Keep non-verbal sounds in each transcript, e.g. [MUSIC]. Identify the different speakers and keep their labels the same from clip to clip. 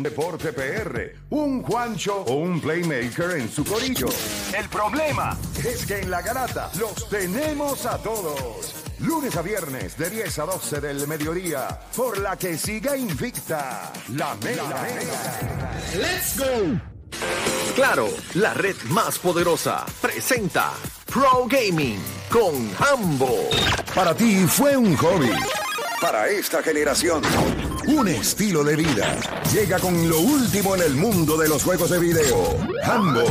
Speaker 1: un deporte PR, un Juancho o un Playmaker en su corillo. El problema es que en la garata los tenemos a todos. Lunes a viernes de 10 a 12 del mediodía, por la que siga invicta la mega.
Speaker 2: ¡Let's go! Claro, la red más poderosa presenta Pro Gaming con Hambo.
Speaker 1: Para ti fue un hobby. Para esta generación, un estilo de vida. Llega con lo último en el mundo de los juegos de video. Hambo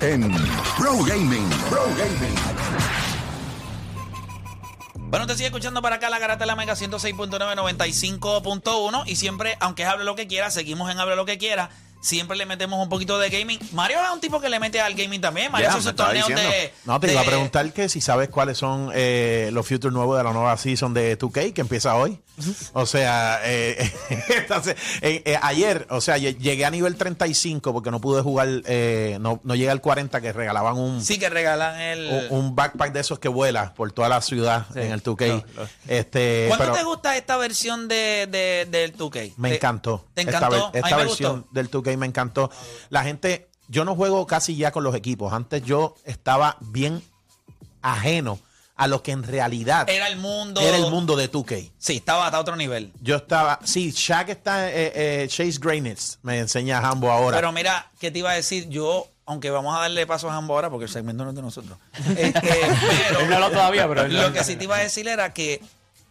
Speaker 1: en Pro Gaming. Pro Gaming.
Speaker 3: Bueno, te sigue escuchando para acá la garata de la Mega 106.9, 95.1 y siempre, aunque hable lo que quiera, seguimos en hable lo que quiera. Siempre le metemos un poquito de gaming. Mario es un tipo que le mete al gaming también. Mario hace
Speaker 4: me
Speaker 3: sus torneos
Speaker 4: diciendo.
Speaker 3: de.
Speaker 5: No, te
Speaker 3: de-
Speaker 5: iba a preguntar que si sabes cuáles son eh, los futures nuevos de la nueva season de 2K que empieza hoy. O sea, eh, [LAUGHS] entonces, eh, eh, ayer, o sea, lle- llegué a nivel 35 porque no pude jugar, eh, no, no llegué al 40 que regalaban un,
Speaker 3: Sí, que regalan el.
Speaker 5: un, un backpack de esos que vuela por toda la ciudad en el 2K. Este,
Speaker 3: ¿Cuánto
Speaker 5: pero
Speaker 3: te gusta esta versión de, de- del 2K?
Speaker 5: me encantó.
Speaker 3: ¿Te
Speaker 5: Esta
Speaker 3: encantó?
Speaker 5: Esta,
Speaker 3: me
Speaker 5: versión
Speaker 3: gustó.
Speaker 5: del 2K me encantó. La gente, yo no juego casi ya con los equipos. Antes yo estaba bien ajeno a lo que en realidad
Speaker 3: Era el mundo.
Speaker 5: era el mundo de 2K.
Speaker 3: Sí, estaba a otro nivel.
Speaker 5: Yo estaba, sí, Shaq está, eh, eh, Chase Graynitz, me enseña Hambo ahora.
Speaker 3: Pero mira, ¿qué te iba a decir? Yo, aunque vamos a darle paso a Jambo ahora, porque el segmento no es de nosotros. [LAUGHS] Este, pero
Speaker 4: no habló todavía, pero
Speaker 3: lo que sí te iba a decir era que,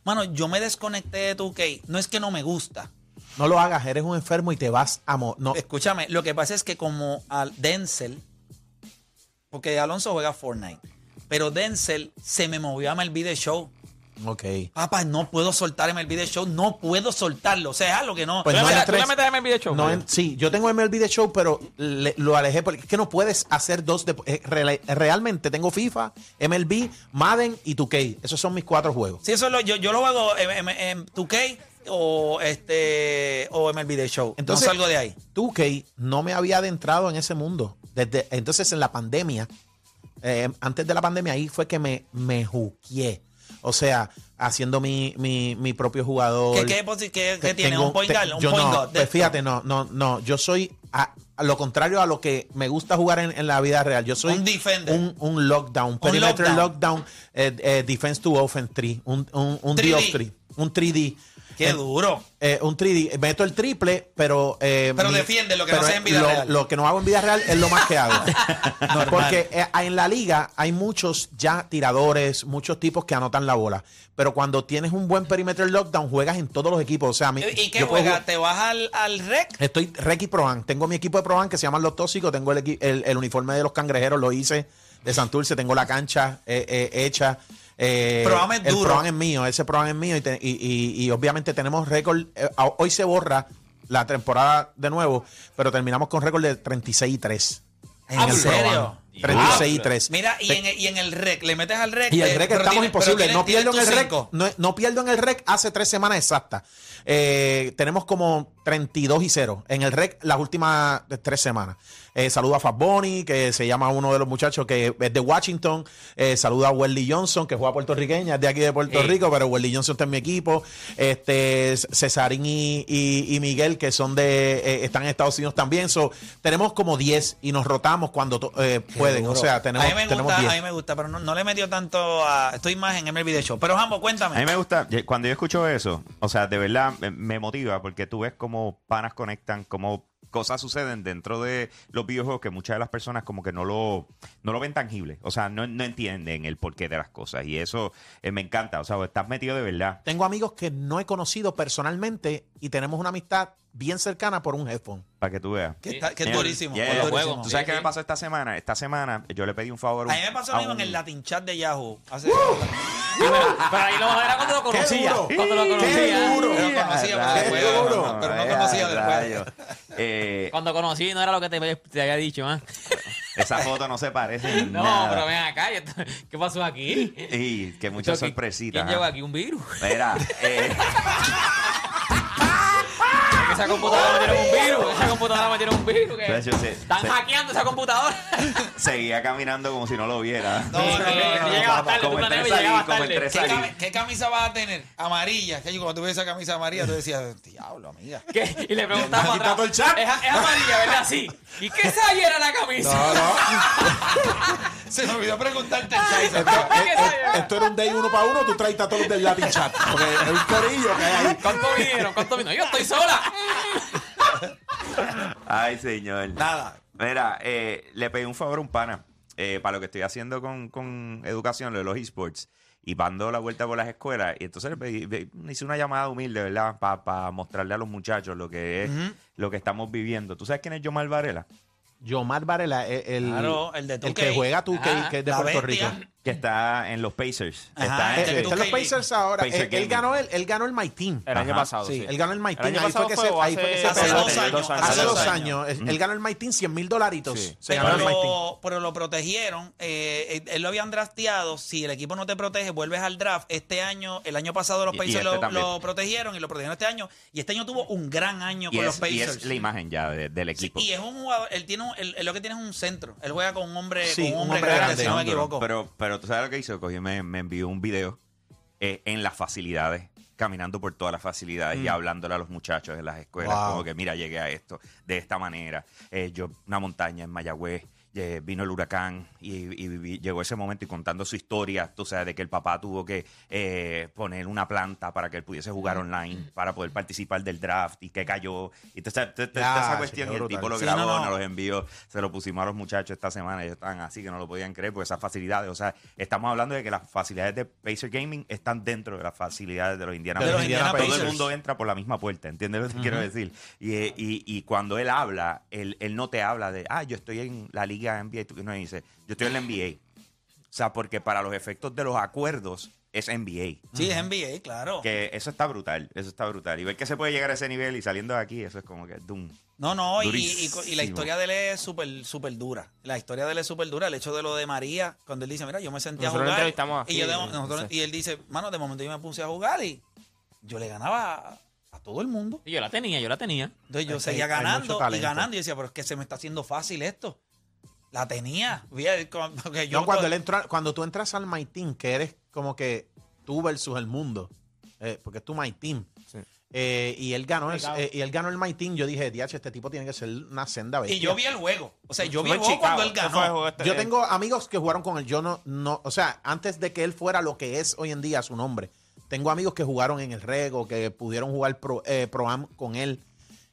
Speaker 3: mano, yo me desconecté de 2K. No es que no me gusta.
Speaker 5: No lo hagas, eres un enfermo y te vas a mo- no,
Speaker 3: Escúchame, lo que pasa es que como al Denzel, porque Alonso juega Fortnite, pero Denzel se me movió a MLB The Show.
Speaker 5: ok.
Speaker 3: Papá, no puedo soltar MLB The Show, no puedo soltarlo. O sea, es algo que no.
Speaker 5: Pues
Speaker 4: ¿Tú
Speaker 5: no
Speaker 4: le metes-
Speaker 5: entres-
Speaker 4: tú le metes MLB The Show,
Speaker 5: No
Speaker 4: Mario?
Speaker 5: en- sí, yo tengo MLB de Show, pero le- lo alejé porque es que no puedes hacer dos. de- eh, realmente tengo FIFA, MLB, Madden y 2K. Esos son mis cuatro juegos.
Speaker 3: Sí, eso es lo, yo, yo lo hago en, en- en 2K o este o MLB The Show.
Speaker 5: Entonces,
Speaker 3: no salgo de ahí.
Speaker 5: 2K no me había adentrado en ese mundo. Desde, entonces, en la pandemia, eh, antes de la pandemia, ahí fue que me, me juqueé. O sea, haciendo mi, mi, mi propio jugador.
Speaker 3: ¿Qué, qué, qué- qué tiene?
Speaker 5: tengo-
Speaker 3: ¿Un point
Speaker 5: te-
Speaker 3: guard? ¿Un
Speaker 5: yo
Speaker 3: point
Speaker 5: no,
Speaker 3: guard?
Speaker 5: pues fíjate, no, no, no. Yo soy a, a lo contrario a lo que me gusta jugar en, en la vida real. Yo soy
Speaker 3: Un defender.
Speaker 5: Un, un lockdown, perimeter
Speaker 3: lockdown.
Speaker 5: lockdown, eh, eh, defense to offense 3, un, un, un
Speaker 3: 3D.
Speaker 5: D of 3, un 3D.
Speaker 3: Qué duro.
Speaker 5: eh, un 3D. Meto el triple, pero. eh,
Speaker 3: Pero defiende lo que no
Speaker 5: pero
Speaker 3: haces en vida
Speaker 5: lo,
Speaker 3: real.
Speaker 5: Lo que no hago en vida real es lo más que hago. [LAUGHS] Porque eh, en la liga hay muchos ya tiradores, muchos tipos que anotan la bola. Pero cuando tienes un buen perimeter lockdown, juegas en todos los equipos. O sea, a mí-
Speaker 3: ¿Y qué
Speaker 5: yo puedo
Speaker 3: juega?
Speaker 5: jugar-
Speaker 3: ¿Te vas al, al rec?
Speaker 5: Estoy Rec y Proan. Tengo mi equipo de Proan que se llaman Los Tóxicos. Tengo el, equi- el, el uniforme de los cangrejeros, lo hice de Santurce. Tengo la cancha eh, eh, hecha. Eh,
Speaker 3: Proam es
Speaker 5: el
Speaker 3: duro.
Speaker 5: Proam es mío, ese Proam es mío. Y, te- y- y- y obviamente tenemos récord. eh, hoy se borra la temporada de nuevo, pero terminamos con récord de 36 y 3. En
Speaker 3: Ah,
Speaker 5: el
Speaker 3: ¿en serio?
Speaker 5: Proam. 36 y 3.
Speaker 3: Mira, y en, el- y en el rec, le metes al rec.
Speaker 5: Y el
Speaker 3: eh,
Speaker 5: rec estamos imposibles. No pierdo en el rec. No, no pierdo en el rec hace tres semanas exactas. Eh, tenemos como 32 y 0 en el rec las últimas tres semanas. Eh, saluda a Fat Bunny, que se llama uno de los muchachos que es de Washington. Eh, saluda a Welly Johnson, que juega puertorriqueña, es de aquí de Puerto
Speaker 4: Sí.
Speaker 5: Rico, pero Welly Johnson está en mi equipo. Este, Cesarín y, y- y Miguel, que son de, eh, están en Estados Unidos también. So, tenemos como 10 y nos rotamos cuando to- eh, pueden. O sea, tenemos,
Speaker 3: a mí me
Speaker 5: tenemos
Speaker 3: gusta,
Speaker 5: 10.
Speaker 3: a mí me gusta, pero no, no le he metido tanto a. Estoy más en MLB The Show. Pero Jambo, cuéntame.
Speaker 4: A mí me gusta, cuando yo escucho eso, o sea, de verdad me, motiva porque tú ves panas conectan, cómo cosas suceden dentro de los videojuegos que muchas de las personas como que no lo, no lo ven tangible, o sea, no, no entienden el porqué de las cosas. Y eso eh, me encanta, o sea, estás metido de verdad.
Speaker 5: Tengo amigos que no he conocido personalmente y tenemos una amistad bien cercana por un headphone.
Speaker 4: Para que tú veas.
Speaker 3: Que, está- que es
Speaker 4: Yeah,
Speaker 3: durísimo.
Speaker 4: yeah. ¿Tú sabes qué me pasó esta semana? Esta semana yo le pedí un favor.
Speaker 3: A mí me pasó lo mismo en el Latin Chat de Yahoo. Hace,
Speaker 6: Pero ahí lo era cuando lo conocía. Cuando lo
Speaker 5: ¡Qué
Speaker 6: conocía.
Speaker 5: duro!
Speaker 3: Pero no conocía, pero después, no, pero no
Speaker 4: rayos,
Speaker 3: conocía después.
Speaker 4: rayos. Eh,
Speaker 6: Cuando conocí no era lo que te, te había dicho, ¿ah?
Speaker 4: esa foto no se parece en
Speaker 6: No,
Speaker 4: nada.
Speaker 6: pero ven acá. ¿y esto- ¿Qué pasó aquí?
Speaker 4: Y que muchas
Speaker 6: Esto, ¿qui-
Speaker 4: sorpresitas.
Speaker 6: ¿Quién lleva aquí un virus?
Speaker 4: Mira, eh, [LAUGHS]
Speaker 6: esa computadora metieron un virus. Esa computadora metieron un virus. Que
Speaker 4: De hecho, sí,
Speaker 6: están hackeando esa computadora. [LAUGHS]
Speaker 4: Seguía caminando como si no lo viera.
Speaker 3: No, no, no, no,
Speaker 6: tarde,
Speaker 4: como
Speaker 6: tú planeabas y llegabas
Speaker 4: como
Speaker 6: tarde.
Speaker 4: entre
Speaker 3: ¿Qué,
Speaker 4: salir.
Speaker 3: cami- qué camisa vas a tener? Amarilla. Que yo cuando tuve esa camisa amarilla, tú decías, diablo, amiga.
Speaker 6: ¿Qué? Y le preguntamos
Speaker 5: todo el chat.
Speaker 6: Es, es amarilla, ¿verdad? Sí. ¿Y qué size era la camisa?
Speaker 5: No, no. [LAUGHS]
Speaker 3: Se me olvidó preguntarte el size.
Speaker 5: Esto, eh, eh, esto era un day uno para uno, tú traes a todos del Latin Chat. Porque es un corillo que hay ahí.
Speaker 6: ¿Cuánto vinieron? ¿Cuánto vinieron? Yo estoy sola.
Speaker 4: Ay, señor.
Speaker 3: Nada.
Speaker 4: Mira, eh, le pedí un favor a un pana eh, para lo que estoy haciendo con, con educación, lo de los esports, y dando la vuelta por las escuelas. Y entonces le hice una llamada humilde, ¿verdad? Para mostrarle a los muchachos lo que es, lo que estamos viviendo. ¿Tú sabes quién es Yomar Varela?
Speaker 5: Yomar Varela, el, el,
Speaker 3: Claro, el de
Speaker 5: el
Speaker 3: 2K.
Speaker 5: que juega tú, que,
Speaker 6: Ajá,
Speaker 5: que es de Puerto
Speaker 3: bestia.
Speaker 5: Rico.
Speaker 4: Que está en los Pacers.
Speaker 3: Ajá,
Speaker 4: está
Speaker 5: Eh,
Speaker 3: el
Speaker 4: en,
Speaker 3: de
Speaker 5: está en los
Speaker 3: 2K
Speaker 5: Pacers ahora.
Speaker 4: Pacer
Speaker 5: Él, él ganó el, él ganó el My Team.
Speaker 7: El año pasado,
Speaker 3: Sí.
Speaker 7: sí.
Speaker 5: Él ganó el My
Speaker 7: El
Speaker 5: Team.
Speaker 7: año
Speaker 5: Ahí fue que se,
Speaker 7: o
Speaker 5: ahí fue que se
Speaker 7: hace-
Speaker 3: dos años,
Speaker 7: dos
Speaker 3: hace años.
Speaker 5: Él, él ganó el My Team 100 mil dolaritos.
Speaker 7: Sí.
Speaker 5: Se ganó el My Team.
Speaker 3: Pero, pero lo protegieron. eh, él- él lo habían drafteado. Si el equipo no te protege, vuelves al draft. Este año, el año pasado los
Speaker 4: Y- y
Speaker 3: Pacers
Speaker 4: este
Speaker 3: lo, lo protegieron y lo protegieron este año. Y este año tuvo un gran año
Speaker 4: y
Speaker 3: con los
Speaker 4: es, y
Speaker 3: Pacers.
Speaker 4: es la imagen ya de- del
Speaker 3: Sí,
Speaker 4: equipo.
Speaker 3: y es un jugador, él tiene un- él, él lo que tiene es un centro. Él juega con un hombre,
Speaker 5: Sí,
Speaker 3: con un hombre, grande, si no me equivoco.
Speaker 4: Pero, pero tú sabes lo que hizo, cogió me, me envió un video eh, en las facilidades, caminando por todas las facilidades y hablándole a los muchachos de las escuelas,
Speaker 5: Wow.
Speaker 4: como que mira, llegué a esto de esta manera. Eh, yo, una montaña en Mayagüez, eh, vino el huracán y, llegó ese momento y contando su historia, tú sabes, de que el papá tuvo que eh, poner una planta para que él pudiese jugar online, para poder participar del draft y que cayó. Y te- te- te- te-
Speaker 5: Ya,
Speaker 4: esa cuestión y el tipo lo
Speaker 3: Sí,
Speaker 4: grabó,
Speaker 3: no, no.
Speaker 4: nos los envió, se lo pusimos a los muchachos esta semana, ellos estaban así que no lo podían creer, porque esas facilidades, o sea, estamos hablando de que las facilidades de Pacer Gaming están dentro de las facilidades de los Indiana
Speaker 5: De los
Speaker 4: Pacers.
Speaker 5: Indiana
Speaker 4: Todo el mundo entra por la misma puerta, ¿entiendes lo que quiero decir? Y, y- y cuando él habla, él, él no te habla de, ah, yo estoy en la liga NBA, y tú no dice, yo estoy en la NBA. O sea, porque para los efectos de los acuerdos es NBA.
Speaker 3: sí, es NBA, claro.
Speaker 4: Que eso está brutal, eso está brutal. Y ver que se puede llegar a ese nivel y saliendo de aquí, eso es como que doom.
Speaker 3: No, no, y, y-
Speaker 4: Durísimo.
Speaker 3: y la historia de él es súper súper dura. La historia de él es súper dura. El hecho de lo de María, cuando él dice, mira, yo me senté
Speaker 7: Nosotros
Speaker 3: a jugar.
Speaker 7: entrevistamos aquí,
Speaker 3: y, yo de-
Speaker 7: sí.
Speaker 3: nosotros- y él dice, mano, de momento yo me puse a jugar y yo le ganaba a, todo el mundo.
Speaker 6: Y yo la tenía, yo la tenía.
Speaker 3: Entonces yo
Speaker 5: que
Speaker 3: seguía ganando y ganando. Y decía, pero es que se me está haciendo fácil esto. La tenía. Cuando- [LAUGHS] yo
Speaker 5: No, cuando, él entra, cuando tú entras al My Team, que eres como que tú versus el mundo, eh, porque es tu My Team.
Speaker 7: Sí.
Speaker 5: eh, y él ganó el, eh, y él ganó el My Team. Yo dije, DH, este tipo tiene que ser una senda bestia.
Speaker 3: y yo vi el juego. O sea, yo vi el juego cuando él ganó.
Speaker 7: este-
Speaker 5: Yo tengo amigos que jugaron con él. Yo no, no, o sea, antes de que él fuera lo que es hoy en día su nombre, tengo amigos que jugaron en el Rego, que pudieron jugar Pro, eh, Pro Am con él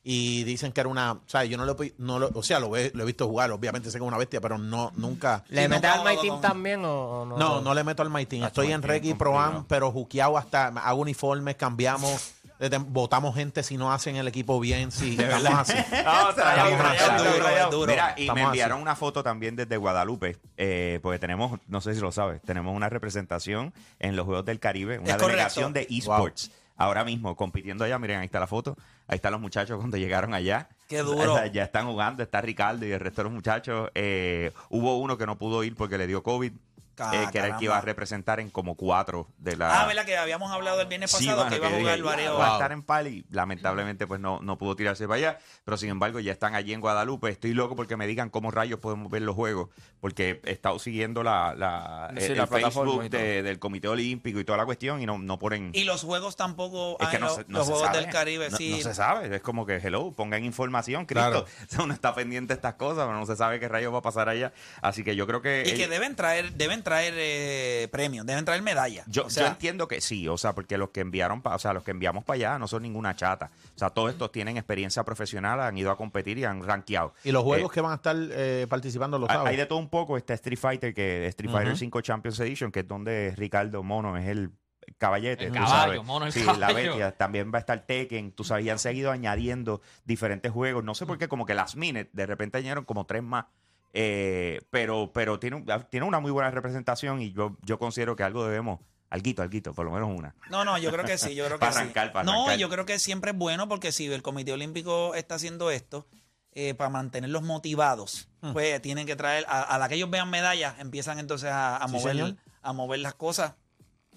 Speaker 5: y dicen que era una, o sea, yo no lo, no lo- o sea, lo, he, lo he visto jugar, obviamente sé que es una bestia, pero no, nunca.
Speaker 7: ¿Le
Speaker 3: Sí,
Speaker 7: metes al My
Speaker 3: no,
Speaker 7: Team
Speaker 3: no.
Speaker 7: también o, o no?
Speaker 5: No, no le meto al My Team.
Speaker 4: Ah,
Speaker 5: Estoy en y Pro pero juqueado hasta, hago uniformes, cambiamos. eh, Votamos gente si no hacen el equipo bien, si estamos así. [LAUGHS]
Speaker 7: No, rayado,
Speaker 5: Estamos así.
Speaker 7: duro.
Speaker 4: Mira, y
Speaker 5: Estamos
Speaker 4: me
Speaker 5: así.
Speaker 4: enviaron una foto también desde Guadalupe, eh, porque tenemos, no sé si lo sabes, tenemos una representación en los Juegos del Caribe, una
Speaker 3: Es correcto.
Speaker 4: delegación de esports. Ahora mismo, compitiendo allá, miren, ahí está la foto, ahí están los muchachos cuando llegaron allá.
Speaker 3: Qué duro.
Speaker 4: Ya están jugando, está Ricardo y el resto de los muchachos. Eh, hubo uno que no pudo ir porque le dio COVID, eh, que era el que iba a representar en como cuatro de la...
Speaker 3: Ah, ¿verdad? Que habíamos hablado el viernes
Speaker 4: Sí,
Speaker 3: pasado
Speaker 4: mano,
Speaker 3: que iba a jugar
Speaker 4: dije,
Speaker 3: varios.
Speaker 4: Va a estar en pal y lamentablemente pues no, no pudo tirarse para allá. Pero sin embargo ya están allí en Guadalupe. Estoy loco porque me digan cómo rayos podemos ver los juegos. Porque he estado siguiendo la, la,
Speaker 7: Sí,
Speaker 4: el,
Speaker 7: la
Speaker 4: el Facebook de- del Comité Olímpico y toda la cuestión y no, no ponen...
Speaker 3: Y los juegos tampoco.
Speaker 4: es que
Speaker 3: ah,
Speaker 4: no, se, no
Speaker 3: los
Speaker 4: se
Speaker 3: juegos
Speaker 4: sabe.
Speaker 3: del Caribe,
Speaker 4: no,
Speaker 3: sí.
Speaker 4: no se sabe. Es como que, hello, pongan información, Cristo.
Speaker 5: Claro. [LAUGHS]
Speaker 4: O sea, uno está pendiente de estas cosas, pero no se sabe qué rayos va a pasar allá. Así que yo creo que...
Speaker 3: y que deben traer, deben traer eh, premios, deben traer medallas.
Speaker 4: Yo,
Speaker 3: o sea,
Speaker 4: yo entiendo que sí, o sea, porque los que enviaron, pa- o sea, los que enviamos para allá no son ninguna chata. O sea, todos estos tienen experiencia profesional, han ido a competir y han rankeado.
Speaker 5: Y los juegos
Speaker 4: Eh,
Speaker 5: que van a estar eh, participando, lo
Speaker 4: hay-
Speaker 5: sabes.
Speaker 4: Hay de todo un poco. Está Street Fighter, que Street Fighter 5 Champions Edition, que es donde Ricardo Mono es el caballete.
Speaker 6: El
Speaker 4: tú
Speaker 6: caballo,
Speaker 4: sabes.
Speaker 6: Mono el
Speaker 4: sí, la bestia. También va a estar Tekken. Tú sabes, y han seguido añadiendo diferentes juegos. No sé por qué, como que las minutes, de repente añadieron como tres más. Eh, pero pero tiene, un- tiene una muy buena representación y yo, yo considero que algo debemos, alguito, alguito, por lo menos una.
Speaker 3: No, no, yo creo que sí, yo [LAUGHS] creo que
Speaker 4: Para
Speaker 3: sí.
Speaker 4: arrancar, para
Speaker 3: no,
Speaker 4: arrancar.
Speaker 3: yo creo que siempre es bueno porque si el Comité Olímpico está haciendo esto eh, para mantenerlos motivados,
Speaker 5: Hmm.
Speaker 3: pues tienen que traer, a, a la que ellos vean medallas, empiezan entonces a, a
Speaker 5: Sí,
Speaker 3: mover
Speaker 5: señor.
Speaker 3: a mover las cosas.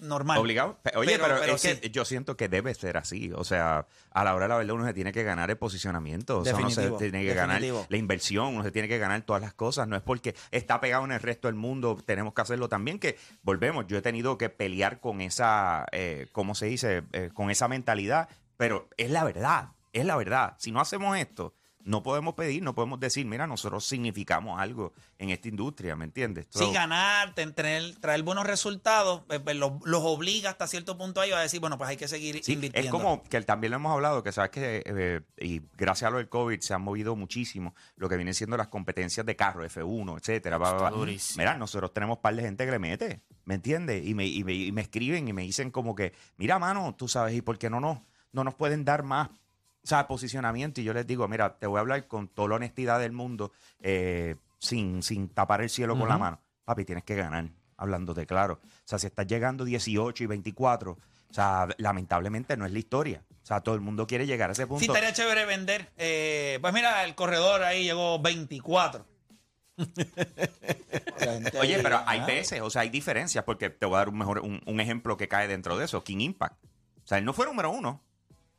Speaker 3: Normal.
Speaker 4: Obligado. Oye, pero, es
Speaker 3: sí.
Speaker 4: que yo siento que debe ser así. O sea, a la hora de la verdad uno se tiene que ganar el posicionamiento. O sea, uno se
Speaker 3: Definitivo,
Speaker 4: tiene que ganar
Speaker 3: definitivo.
Speaker 4: la inversión, uno se tiene que ganar todas las cosas. No es porque está pegado en el resto del mundo, tenemos que hacerlo también. Que volvemos, yo he tenido que pelear con esa, eh, ¿cómo se dice? Eh, con esa mentalidad. Pero es la verdad, es la verdad. Si no hacemos esto, no podemos pedir, no podemos decir, mira, nosotros significamos algo en esta industria, ¿me entiendes?
Speaker 3: Sí,
Speaker 4: So,
Speaker 3: ganar, ten- tener, traer buenos resultados, eh, pues, los, los obliga hasta cierto punto a ellos a decir, bueno, pues hay que seguir
Speaker 4: Sí,
Speaker 3: invirtiendo.
Speaker 4: es como que también lo hemos hablado, que sabes que, eh, y gracias a lo del COVID se han movido muchísimo lo que vienen siendo las competencias de carro, F1, etcétera. bla, bla, bla. Mira, nosotros tenemos un par de gente que le mete, ¿me entiendes? Y me, y, me, y me escriben y me dicen como que, mira, mano, tú sabes, ¿y por qué no nos, no nos pueden dar más? O sea, posicionamiento. Y yo les digo, mira, te voy a hablar con toda la honestidad del mundo, eh, sin, sin tapar el cielo con la mano. Papi, tienes que ganar, hablándote claro. O sea, si estás llegando 18 y 24, o sea, lamentablemente no es la historia. O sea, todo el mundo quiere llegar a ese punto.
Speaker 3: Sí, estaría chévere vender. Eh, pues mira, el corredor ahí llegó 24. [LAUGHS] La gente
Speaker 4: Oye, pero hay veces, o sea, hay diferencias, porque te voy a dar un, mejor, un, un ejemplo que cae dentro de eso, King Impact. O sea, él no fue número uno,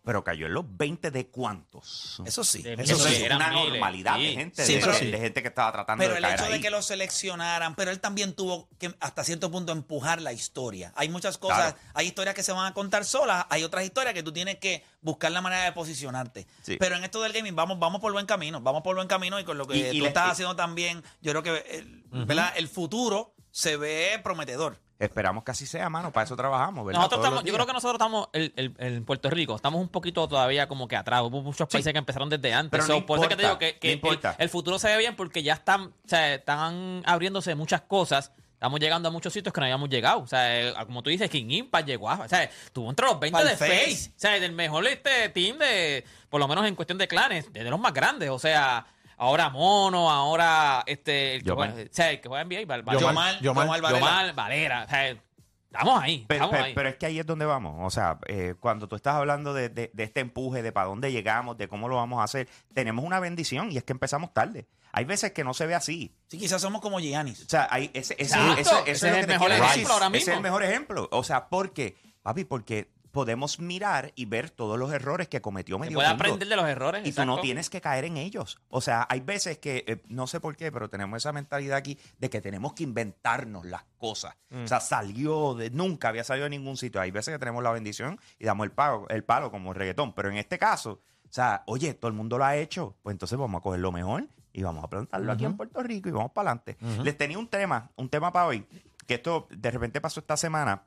Speaker 4: pero cayó en los 20 de cuántos.
Speaker 3: Eso sí.
Speaker 6: De
Speaker 3: Eso sí.
Speaker 4: es
Speaker 6: eran
Speaker 4: una
Speaker 6: miles,
Speaker 4: normalidad
Speaker 6: sí.
Speaker 4: de gente,
Speaker 3: Sí,
Speaker 4: de,
Speaker 3: pero-
Speaker 4: de gente que estaba tratando
Speaker 3: Pero
Speaker 4: de
Speaker 3: el
Speaker 4: caer
Speaker 3: hecho
Speaker 4: ahí.
Speaker 3: de que lo seleccionaran, pero él también tuvo que hasta cierto punto empujar la historia. Hay muchas cosas,
Speaker 4: Claro.
Speaker 3: hay historias que se van a contar solas, hay otras historias que tú tienes que buscar la manera de posicionarte.
Speaker 4: Sí.
Speaker 3: Pero en esto del gaming vamos, vamos por buen camino, vamos por buen camino y con lo que
Speaker 4: Y- y
Speaker 3: tú
Speaker 4: le-
Speaker 3: estás
Speaker 4: y-
Speaker 3: haciendo también, yo creo que el, ¿verdad? el futuro se ve prometedor.
Speaker 4: Esperamos que así sea, mano, para eso trabajamos, ¿verdad?
Speaker 6: Nosotros estamos, yo creo que nosotros estamos el- el- en Puerto Rico, estamos un poquito todavía como que atrás. Hubo muchos países que empezaron desde antes.
Speaker 4: Pero
Speaker 6: So,
Speaker 4: no
Speaker 6: por eso es que te digo que, que
Speaker 4: no
Speaker 6: el,
Speaker 4: importa.
Speaker 6: el futuro se ve bien porque ya están, o sea, están abriéndose muchas cosas. Estamos llegando a muchos sitios que no habíamos llegado. O sea, eh, como tú dices, King Impact llegó a. O sea, estuvo entre los 20
Speaker 3: Pa'l
Speaker 6: de Face.
Speaker 3: Face.
Speaker 6: O sea, del mejor este team de. Por lo menos en cuestión de clanes, de los más grandes. O sea, ahora Mono, ahora este. El que
Speaker 4: Yomar.
Speaker 6: juega, o sea, el que juega NBA, Val- Val-
Speaker 3: Yomar,
Speaker 5: Yomar,
Speaker 3: Yomar Varela.
Speaker 6: Yomar, Valera. O sea, estamos ahí.
Speaker 4: Pero,
Speaker 6: estamos
Speaker 4: pero-
Speaker 6: ahí.
Speaker 4: pero es que ahí es donde vamos. O sea, eh, cuando tú estás hablando de, de- de este empuje, de para dónde llegamos, de cómo lo vamos a hacer, tenemos una bendición y es que empezamos tarde. Hay veces que no se ve así.
Speaker 3: Sí, quizás somos como Giannis.
Speaker 4: O sea, hay ese, ese,
Speaker 6: Exacto.
Speaker 4: ese- eso
Speaker 6: Ese
Speaker 4: es lo
Speaker 6: el
Speaker 4: que te
Speaker 6: mejor
Speaker 4: quiero
Speaker 6: ejemplo ahora
Speaker 4: Ese es
Speaker 6: mismo.
Speaker 4: el mejor ejemplo. O sea, ¿por qué? Papi, porque podemos mirar y ver todos los errores que cometió medio
Speaker 6: puede
Speaker 4: mundo.
Speaker 6: aprender de los errores.
Speaker 4: Y tú no tienes que caer en ellos. O sea, hay veces que, eh, no sé por qué, pero tenemos esa mentalidad aquí de que tenemos que inventarnos las cosas. O sea, salió de, nunca había salido de ningún sitio. Hay veces que tenemos la bendición y damos el palo, el palo como el reggaetón. Pero en este caso, o sea, oye, todo el mundo lo ha hecho. Pues entonces vamos a coger lo mejor y vamos a plantarlo aquí en Puerto Rico y vamos para adelante. Les tenía un tema, un tema para hoy, que esto de repente pasó esta semana.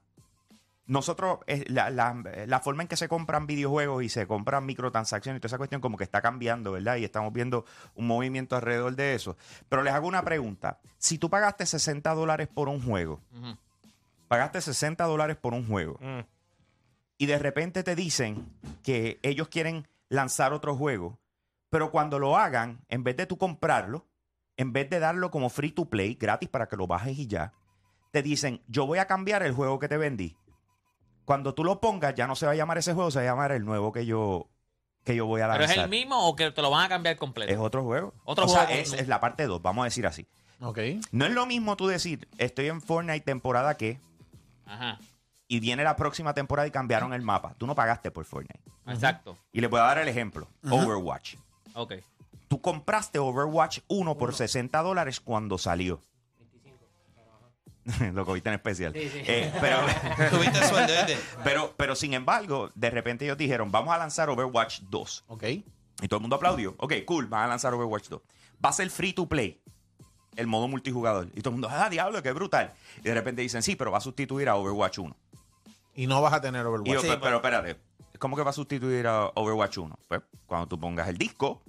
Speaker 4: Nosotros, eh, la, la- la forma en que se compran videojuegos y se compran microtransacciones y toda esa cuestión como que está cambiando, ¿verdad? Y estamos viendo un movimiento alrededor de eso. Pero les hago una pregunta. Si tú pagaste 60 dólares por un juego, pagaste 60 dólares por un juego
Speaker 7: Mm.
Speaker 4: y de repente te dicen que ellos quieren lanzar otro juego, pero cuando lo hagan, en vez de tú comprarlo, en vez de darlo como free to play, gratis para que lo bajes y ya, te dicen, yo voy a cambiar el juego que te vendí. Cuando tú lo pongas, ya no se va a llamar ese juego, se va a llamar el nuevo que yo, que yo voy a
Speaker 6: ¿Pero
Speaker 4: lanzar.
Speaker 6: es el mismo o que te lo van a cambiar completo?
Speaker 4: Es otro juego.
Speaker 6: Otro
Speaker 4: o sea, es la parte 2, vamos a decir así.
Speaker 5: Ok.
Speaker 4: No es lo mismo tú decir, estoy en Fortnite temporada que,
Speaker 6: Ajá.
Speaker 4: y viene la próxima temporada y cambiaron el mapa. Tú no pagaste por Fortnite.
Speaker 6: Exacto.
Speaker 4: Y le voy a dar el ejemplo. Overwatch.
Speaker 6: Ok.
Speaker 4: Tú compraste Overwatch 1 por 60 dólares cuando salió. [LAUGHS] Lo cogiste en especial. Eh, pero, [LAUGHS]
Speaker 3: Tuviste sueldo, ¿viste?
Speaker 4: pero, pero sin embargo, de repente ellos dijeron, vamos a lanzar Overwatch 2.
Speaker 5: Ok.
Speaker 4: Y todo el mundo aplaudió. Ok, cool, van a lanzar Overwatch 2. Va a ser free to play. El modo multijugador. Y todo el mundo, ah, diablo, qué brutal. Y de repente dicen, sí, pero va a sustituir a Overwatch 1.
Speaker 5: Y no vas a tener Overwatch.
Speaker 3: Sí,
Speaker 4: pero,
Speaker 3: pero-
Speaker 4: pero espérate, ¿cómo que va a sustituir a Overwatch 1? Pues cuando tú pongas el disco,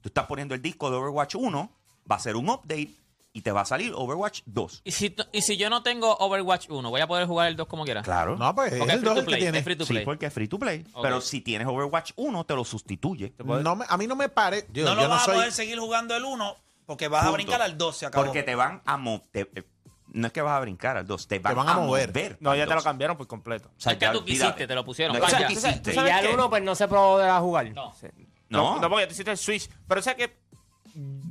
Speaker 4: tú estás poniendo el disco de Overwatch 1, va a ser un update y te va a salir Overwatch 2.
Speaker 6: ¿Y si, y si yo no tengo Overwatch 1, voy a poder jugar el 2 como quiera?
Speaker 4: Claro.
Speaker 5: No, pues
Speaker 6: Porque
Speaker 5: es
Speaker 6: es
Speaker 5: el
Speaker 6: free
Speaker 5: 2
Speaker 6: to
Speaker 5: el que
Speaker 6: play.
Speaker 5: tiene.
Speaker 6: Es free to
Speaker 4: Sí,
Speaker 6: play.
Speaker 4: porque es free to play.
Speaker 6: Ok.
Speaker 4: Pero si tienes Overwatch 1, te lo sustituye.
Speaker 5: No me- a mí no me parece. Yo,
Speaker 3: no lo
Speaker 5: yo no
Speaker 3: vas
Speaker 5: soy.
Speaker 3: a poder seguir jugando el 1 porque vas a
Speaker 4: Punto.
Speaker 3: brincar al 2, se acabó.
Speaker 4: Porque te van a te- eh, no es que vas a brincar al 2, te van,
Speaker 5: van a
Speaker 4: a
Speaker 5: mover.
Speaker 4: mover.
Speaker 7: No, ya te lo
Speaker 4: 2.
Speaker 7: cambiaron por completo.
Speaker 4: O sea,
Speaker 6: Es que
Speaker 4: ya
Speaker 6: tú quisiste, te lo pusieron.
Speaker 4: No es que
Speaker 6: Vaya.
Speaker 4: tú
Speaker 7: Tú sabes-
Speaker 4: quisiste.
Speaker 7: tú sabes
Speaker 8: Y ya el uno, pues no se podrá jugar.
Speaker 6: No.
Speaker 4: No.
Speaker 7: No, porque tú hiciste el switch. Pero o sea que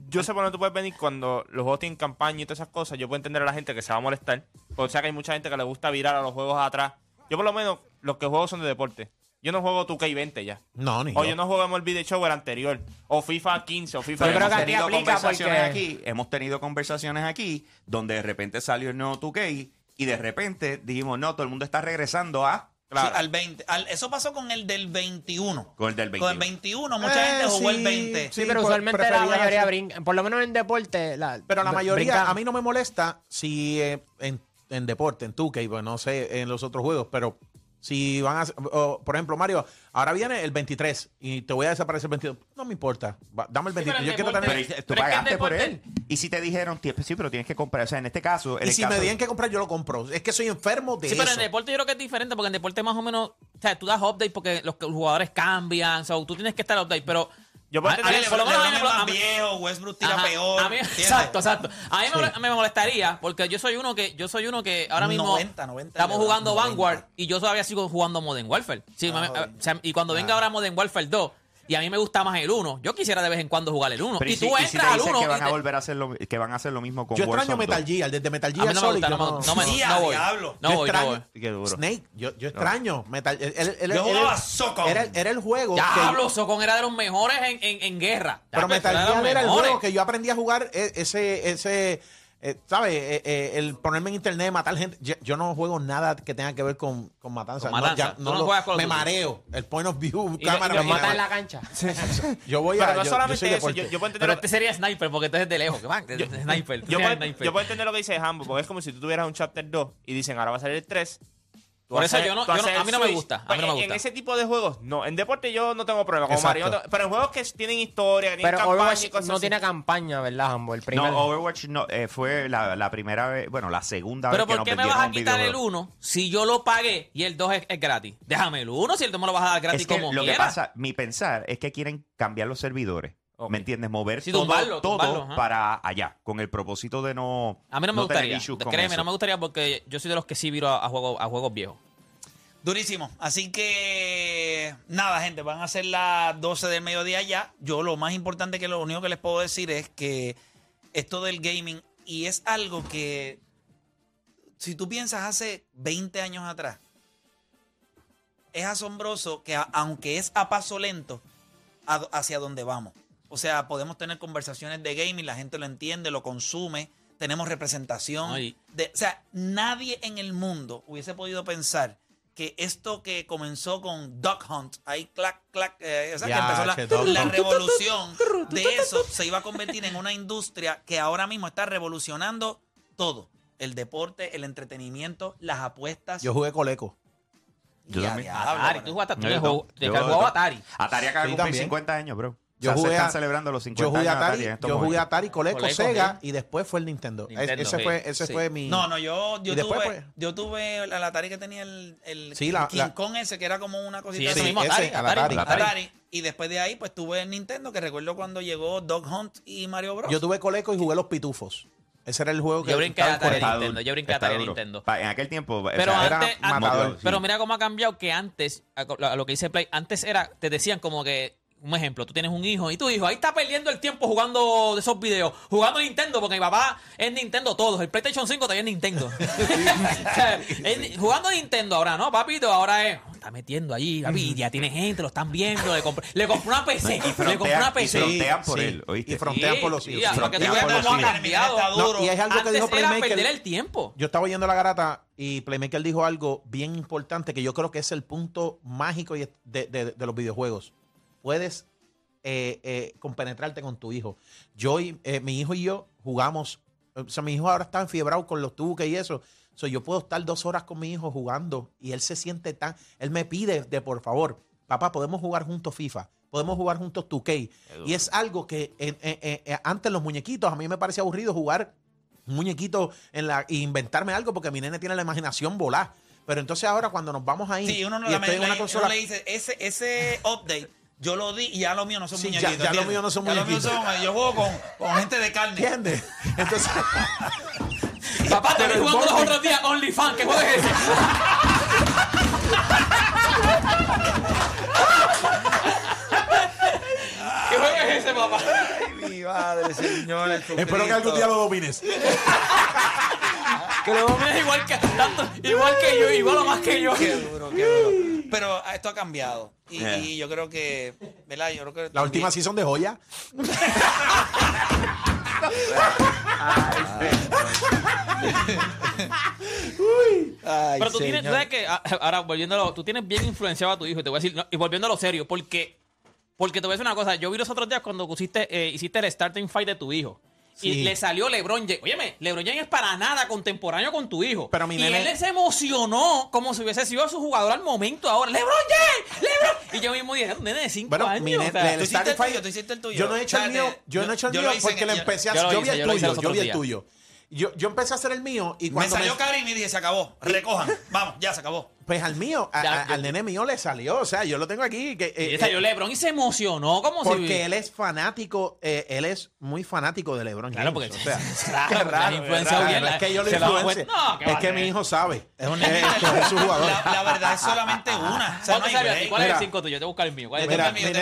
Speaker 8: yo sé por dónde tú puedes venir cuando los juegos tienen campaña y todas esas cosas. Yo puedo entender a la gente que se va a molestar. O sea que hay mucha gente que le gusta virar a los juegos atrás. Yo por lo menos, los que juego son de deporte. Yo no juego 2K20 ya.
Speaker 5: No, ni
Speaker 8: O
Speaker 5: yo.
Speaker 8: yo no juego MLB The Show el anterior. O FIFA 15 o FIFA
Speaker 7: Yo creo que
Speaker 8: 16.
Speaker 7: aquí
Speaker 4: tenido
Speaker 7: aplica
Speaker 4: conversaciones
Speaker 7: porque-
Speaker 4: aquí, hemos tenido conversaciones aquí donde de repente salió el nuevo 2K y de repente dijimos, no, todo el mundo está regresando a
Speaker 8: Claro.
Speaker 3: Sí, al 20. al- eso pasó con el del 21.
Speaker 4: con el del
Speaker 3: Con
Speaker 4: 21.
Speaker 3: el 21, mucha
Speaker 5: Eh,
Speaker 3: gente jugó
Speaker 5: sí,
Speaker 3: el 20.
Speaker 7: Sí,
Speaker 5: Sí,
Speaker 7: pero
Speaker 5: por-
Speaker 7: usualmente la mayoría brinca. Por lo menos en deporte. La,
Speaker 5: Pero la mayoría,
Speaker 7: brincan.
Speaker 5: a mí no me molesta si eh, en, en deporte, en 2K, pues no sé, en los otros juegos, pero si van a... o, por ejemplo, Mario, ahora viene el 23 y te voy a desaparecer el 22. No me importa, va, dame el
Speaker 6: Sí, pero
Speaker 5: 23.
Speaker 6: en
Speaker 5: Yo quiero tener...
Speaker 4: Pero tú
Speaker 6: Pero es que en
Speaker 4: pagaste por él. Y si te dijeron, "Tie- sí, pero tienes que comprar. O sea, en este caso. en
Speaker 5: Y
Speaker 4: el
Speaker 5: si
Speaker 4: caso-
Speaker 5: me tienen que comprar, yo lo compro. Es que soy enfermo de
Speaker 6: Sí, pero
Speaker 5: eso.
Speaker 6: en deporte yo creo que es diferente porque en deporte más o menos, o sea, tú das update porque los jugadores cambian, so, tú tienes que estar update, pero
Speaker 8: Yo puedo entender
Speaker 6: mí,
Speaker 8: eso,
Speaker 6: por lo menos a mí
Speaker 3: LeBron es más viejo, Westbrook tira
Speaker 6: Ajá,
Speaker 3: peor.
Speaker 6: a mí-
Speaker 3: ¿entiendes?
Speaker 6: exacto, exacto. A mí me- me molestaría porque yo soy uno que yo soy uno que ahora mismo
Speaker 3: 90, 90,
Speaker 6: estamos jugando
Speaker 3: 90.
Speaker 6: Vanguard y yo todavía sigo jugando Modern Warfare. Sí, me-
Speaker 3: Ah,
Speaker 6: o sea, y cuando venga ahora Modern Warfare 2 y a mí me gusta más el 1, yo quisiera de vez en cuando jugar el 1
Speaker 4: Pero
Speaker 6: y,
Speaker 4: si-
Speaker 6: tú
Speaker 4: y si
Speaker 6: entras
Speaker 4: te
Speaker 6: al
Speaker 4: dicen
Speaker 6: 1
Speaker 4: que van
Speaker 6: y
Speaker 4: a volver a hacer lo, que van a hacer lo mismo con
Speaker 5: Yo extraño
Speaker 4: Warzone
Speaker 5: Metal
Speaker 4: 2.
Speaker 5: Gear, desde Metal
Speaker 6: a
Speaker 5: Gear
Speaker 6: mí no me
Speaker 5: Solid,
Speaker 6: gusta,
Speaker 5: yo
Speaker 6: no me, no me-
Speaker 3: Sí,
Speaker 6: no
Speaker 3: a
Speaker 6: voy.
Speaker 3: diablo.
Speaker 6: No
Speaker 5: yo
Speaker 6: voy, no
Speaker 5: extraño-
Speaker 6: voy.
Speaker 8: Qué duro.
Speaker 5: Snake, yo, yo extraño Metal él- él- él-
Speaker 3: Yo jugaba Socom.
Speaker 5: era, era el juego que
Speaker 6: Diablo, Socon era de los mejores en, en, en guerra.
Speaker 5: Pero Metal Gear era el juego que yo aprendí a jugar e- ese, ese eh, ¿sabes? Eh, eh, el ponerme en internet, matar gente. Yo, yo no juego nada que tenga que ver con, con matanza.
Speaker 6: Con
Speaker 5: No,
Speaker 6: matanza.
Speaker 5: ya-
Speaker 6: Tú
Speaker 5: no
Speaker 6: no
Speaker 5: lo-
Speaker 6: juegas of
Speaker 5: me mareo. El point of view,
Speaker 7: Y, lo-
Speaker 5: cámara. mira,
Speaker 7: matan en la cancha. [LAUGHS]
Speaker 5: Yo voy a.
Speaker 8: Pero no
Speaker 5: yo- yo
Speaker 8: solamente
Speaker 5: soy
Speaker 8: eso, yo, yo puedo entender
Speaker 6: Pero
Speaker 8: lo-
Speaker 6: este sería sniper, porque entonces de lejos. que de [LAUGHS] sniper.
Speaker 8: yo, puedo,
Speaker 6: sniper.
Speaker 8: yo puedo entender lo que dice Hambo, porque es como si tú tuvieras un chapter 2 y dicen, ahora va a salir el 3. Tú
Speaker 6: Por eso
Speaker 8: a-
Speaker 6: yo no- yo no- a mí no me gusta, a mí
Speaker 8: Pues
Speaker 6: no me
Speaker 8: en-
Speaker 6: gusta.
Speaker 8: En ese tipo de juegos, no. En deporte yo no tengo problema. Como. Mario, no- pero en juegos que tienen historia, que tienen
Speaker 7: Pero
Speaker 8: campaña y
Speaker 7: Overwatch
Speaker 8: cosas
Speaker 7: no
Speaker 8: así.
Speaker 7: tiene campaña, ¿verdad, Hambo? El primer.
Speaker 4: No, Overwatch no, eh, fue la, la primera vez, bueno, la segunda
Speaker 6: Pero
Speaker 4: vez que
Speaker 6: ¿por
Speaker 4: nos
Speaker 6: qué me vas a quitar el
Speaker 4: videojuego.
Speaker 6: 1 si yo lo pagué y el 2 es, es gratis? Déjame el 1 si el 2 me lo vas a dar gratis
Speaker 4: Es que
Speaker 6: como
Speaker 4: lo que
Speaker 6: quieras.
Speaker 4: pasa, mi pensar es que quieren cambiar los servidores. ¿Me entiendes? Mover
Speaker 6: Sí,
Speaker 4: todo,
Speaker 6: tumbarlo,
Speaker 4: todo
Speaker 6: tumbarlo, ajá.
Speaker 4: para allá, con el propósito de no.
Speaker 6: A mí no me gustaría. Créeme,
Speaker 4: eso.
Speaker 6: no me gustaría porque yo soy de los que sí viro a, a juegos, a juegos viejos.
Speaker 3: Durísimo. Así que nada, gente, van a ser las 12 del mediodía ya. Yo lo más importante que lo único que les puedo decir es que esto del gaming y es algo que si tú piensas hace 20 años atrás, es asombroso que aunque es a paso lento a- hacia donde vamos. O sea, podemos tener conversaciones de gaming, la gente lo entiende, lo consume, tenemos representación. De- o sea, nadie en el mundo hubiese podido pensar que esto que comenzó con Duck Hunt, ahí clac, clac, eh, o sea,
Speaker 5: Ya,
Speaker 3: que empezó la, la revolución de eso, se iba a convertir en una industria que ahora mismo está revolucionando todo. El deporte, el entretenimiento, las apuestas.
Speaker 5: Yo jugué Coleco.
Speaker 4: Yo
Speaker 3: Y a
Speaker 4: también.
Speaker 3: diablo,
Speaker 6: Atari, tú jugaste, tú
Speaker 4: Yo
Speaker 6: Atari.
Speaker 4: Atari acaba de
Speaker 5: Sí,
Speaker 4: cumplir
Speaker 5: también.
Speaker 4: 50 años, bro.
Speaker 5: Yo
Speaker 4: o sea,
Speaker 5: jugué
Speaker 4: se están
Speaker 5: a-
Speaker 4: celebrando los 50
Speaker 5: Yo jugué
Speaker 4: años
Speaker 5: Atari, yo jugué
Speaker 4: momentos.
Speaker 5: Atari, Coleco,
Speaker 6: Coleco,
Speaker 5: Sega
Speaker 6: sí.
Speaker 5: y después fue el Nintendo.
Speaker 6: Nintendo,
Speaker 5: ese
Speaker 6: sí,
Speaker 5: fue, ese
Speaker 6: sí.
Speaker 5: fue mi.
Speaker 3: No, no, yo, yo
Speaker 5: después,
Speaker 3: tuve,
Speaker 5: pues-
Speaker 3: yo tuve el Atari que tenía el, el
Speaker 5: Sí, la-
Speaker 3: King
Speaker 5: la-
Speaker 3: Kong ese, que era como una cosita
Speaker 6: Sí, mismo
Speaker 5: ese,
Speaker 6: Atari,
Speaker 5: al
Speaker 6: Atari,
Speaker 5: Atari.
Speaker 3: Atari. Y después de ahí, pues tuve el Nintendo, que recuerdo cuando llegó Dog Hunt y Mario Bros.
Speaker 5: Yo tuve Coleco y jugué los pitufos. Ese era el juego que
Speaker 6: Yo brinqué
Speaker 5: estaba
Speaker 6: a Atari. Nintendo,
Speaker 4: duro,
Speaker 6: yo brinqué a. Nintendo.
Speaker 4: En aquel tiempo, o
Speaker 6: Pero
Speaker 4: sea,
Speaker 6: antes,
Speaker 5: matador,
Speaker 6: pero mira cómo ha cambiado que antes, a lo que dice Play, antes era, te decían como que, un ejemplo, tú tienes un hijo y tu hijo ahí está perdiendo el tiempo jugando de esos videos, jugando Nintendo, porque mi papá es Nintendo todos, el PlayStation 5 todavía es Nintendo. [LAUGHS] Es- jugando Nintendo ahora, ¿no, papito? Ahora es, está metiendo allí, papi, ya tiene gente, lo están viendo, le compré, le compré una PC,
Speaker 4: Y
Speaker 6: le compré una
Speaker 4: frontean, y
Speaker 6: PC.
Speaker 4: frontean por
Speaker 5: Sí,
Speaker 4: él, ¿oíste?
Speaker 5: y frontean
Speaker 6: Sí,
Speaker 5: por los hijos.
Speaker 6: tú
Speaker 5: Frontean
Speaker 6: cómo ha cambiado.
Speaker 5: No, y es algo que dijo
Speaker 6: era
Speaker 5: Playmaker.
Speaker 6: perder el tiempo.
Speaker 5: Yo estaba oyendo la garata y Playmaker dijo algo bien importante que yo creo que es el punto mágico y de, de- de los videojuegos. Puedes eh, eh, compenetrarte con tu hijo. Yo y eh, mi hijo y yo jugamos. O sea, mi hijo ahora está enfiebrado con los tuques y eso. So, yo puedo estar dos horas con mi hijo jugando y él se siente tan. Él me pide de por favor, papá, podemos jugar juntos FIFA, podemos jugar juntos 2K. Y es algo que antes los muñequitos, a mí me parecía aburrido jugar un muñequito en la, e inventarme algo porque mi nene tiene la imaginación volada. Pero entonces ahora cuando nos vamos ahí
Speaker 3: Sí, uno no
Speaker 5: y
Speaker 3: la-
Speaker 5: en una
Speaker 3: uno le dice, ese, ese update, yo lo di y ya lo mío no son
Speaker 5: Sí, ya-
Speaker 3: muñequitos.
Speaker 5: ya lo
Speaker 3: ¿entiendes?
Speaker 5: mío no son
Speaker 3: Ya lo mío son- yo juego con, con gente de carne.
Speaker 5: ¿entiendes? Entonces, [LAUGHS]
Speaker 6: Papá, te vi jugando los otros días OnlyFans. ¿Qué juego es ese? [LAUGHS] ¿Qué juego es ese, papá?
Speaker 3: mi madre, señor.
Speaker 5: Espero que algún día lo domines.
Speaker 6: Que lo domines igual que tanto, igual que yo, igual o más que yo.
Speaker 3: Qué duro, qué duro. Pero esto ha cambiado. Y,
Speaker 4: Yeah.
Speaker 3: y yo creo que, ¿verdad? Yo creo que
Speaker 5: La
Speaker 3: también-
Speaker 5: última season de joya.
Speaker 3: Ay,
Speaker 6: Pero tú tienes,
Speaker 3: señor.
Speaker 6: ¿sabes qué? Ah, Ahora, volviéndolo, tú tienes bien influenciado a tu hijo, te voy a decir, no, y volviéndolo serio, porque, porque te voy a decir una cosa, yo vi los otros días cuando pusiste, eh, hiciste el starting fight de tu hijo. Y
Speaker 5: Sí.
Speaker 6: le salió LeBron James. Óyeme, LeBron James es para nada contemporáneo con tu hijo.
Speaker 5: Pero mi
Speaker 6: y
Speaker 5: nene-
Speaker 6: él se emocionó como si hubiese sido su jugador al momento ahora. ¡LeBron James! ¡LeBron! Y yo mismo dije, un nene de 5
Speaker 5: Bueno,
Speaker 6: años.
Speaker 5: mi
Speaker 6: o
Speaker 5: nene-
Speaker 6: sea,
Speaker 5: el
Speaker 3: Tú hiciste el tuyo, tú hiciste el tuyo.
Speaker 5: Yo no he hecho
Speaker 3: O sea,
Speaker 5: el mío,
Speaker 3: de-
Speaker 5: yo no he hecho el
Speaker 3: yo
Speaker 5: mío porque le
Speaker 3: yo-
Speaker 5: empecé a
Speaker 6: yo
Speaker 5: Yo vi
Speaker 6: yo
Speaker 5: el tuyo, yo vi el tuyo. Yo, yo empecé a hacer el mío y
Speaker 3: Me
Speaker 5: cuando
Speaker 3: salió
Speaker 5: me-
Speaker 3: Karim y dije, se acabó. Recojan. [LAUGHS] Vamos, ya se acabó.
Speaker 5: pues al mío, a-
Speaker 6: Ya,
Speaker 5: a-
Speaker 6: yo-
Speaker 5: al nene mío le salió. O sea, yo lo tengo aquí. Que,
Speaker 6: y
Speaker 5: eh,
Speaker 6: le salió
Speaker 5: eh,
Speaker 6: LeBron y se emocionó como si...
Speaker 5: porque él es fanático, eh, él es muy fanático de LeBron
Speaker 6: Claro,
Speaker 5: James.
Speaker 6: porque
Speaker 5: o sea, [LAUGHS]
Speaker 6: claro, la influencia
Speaker 5: Raro,
Speaker 6: bien, la-
Speaker 5: es que yo lo
Speaker 6: cuenta- No,
Speaker 5: es que mi hijo sabe.
Speaker 3: Es un [LAUGHS]
Speaker 5: que es su jugador.
Speaker 3: La, la verdad es solamente una. O sea,
Speaker 6: ¿Cuál es el
Speaker 5: Mira.
Speaker 6: 5 tuyo? Yo te voy a buscar el mío. ¿Cuál es el
Speaker 3: mío,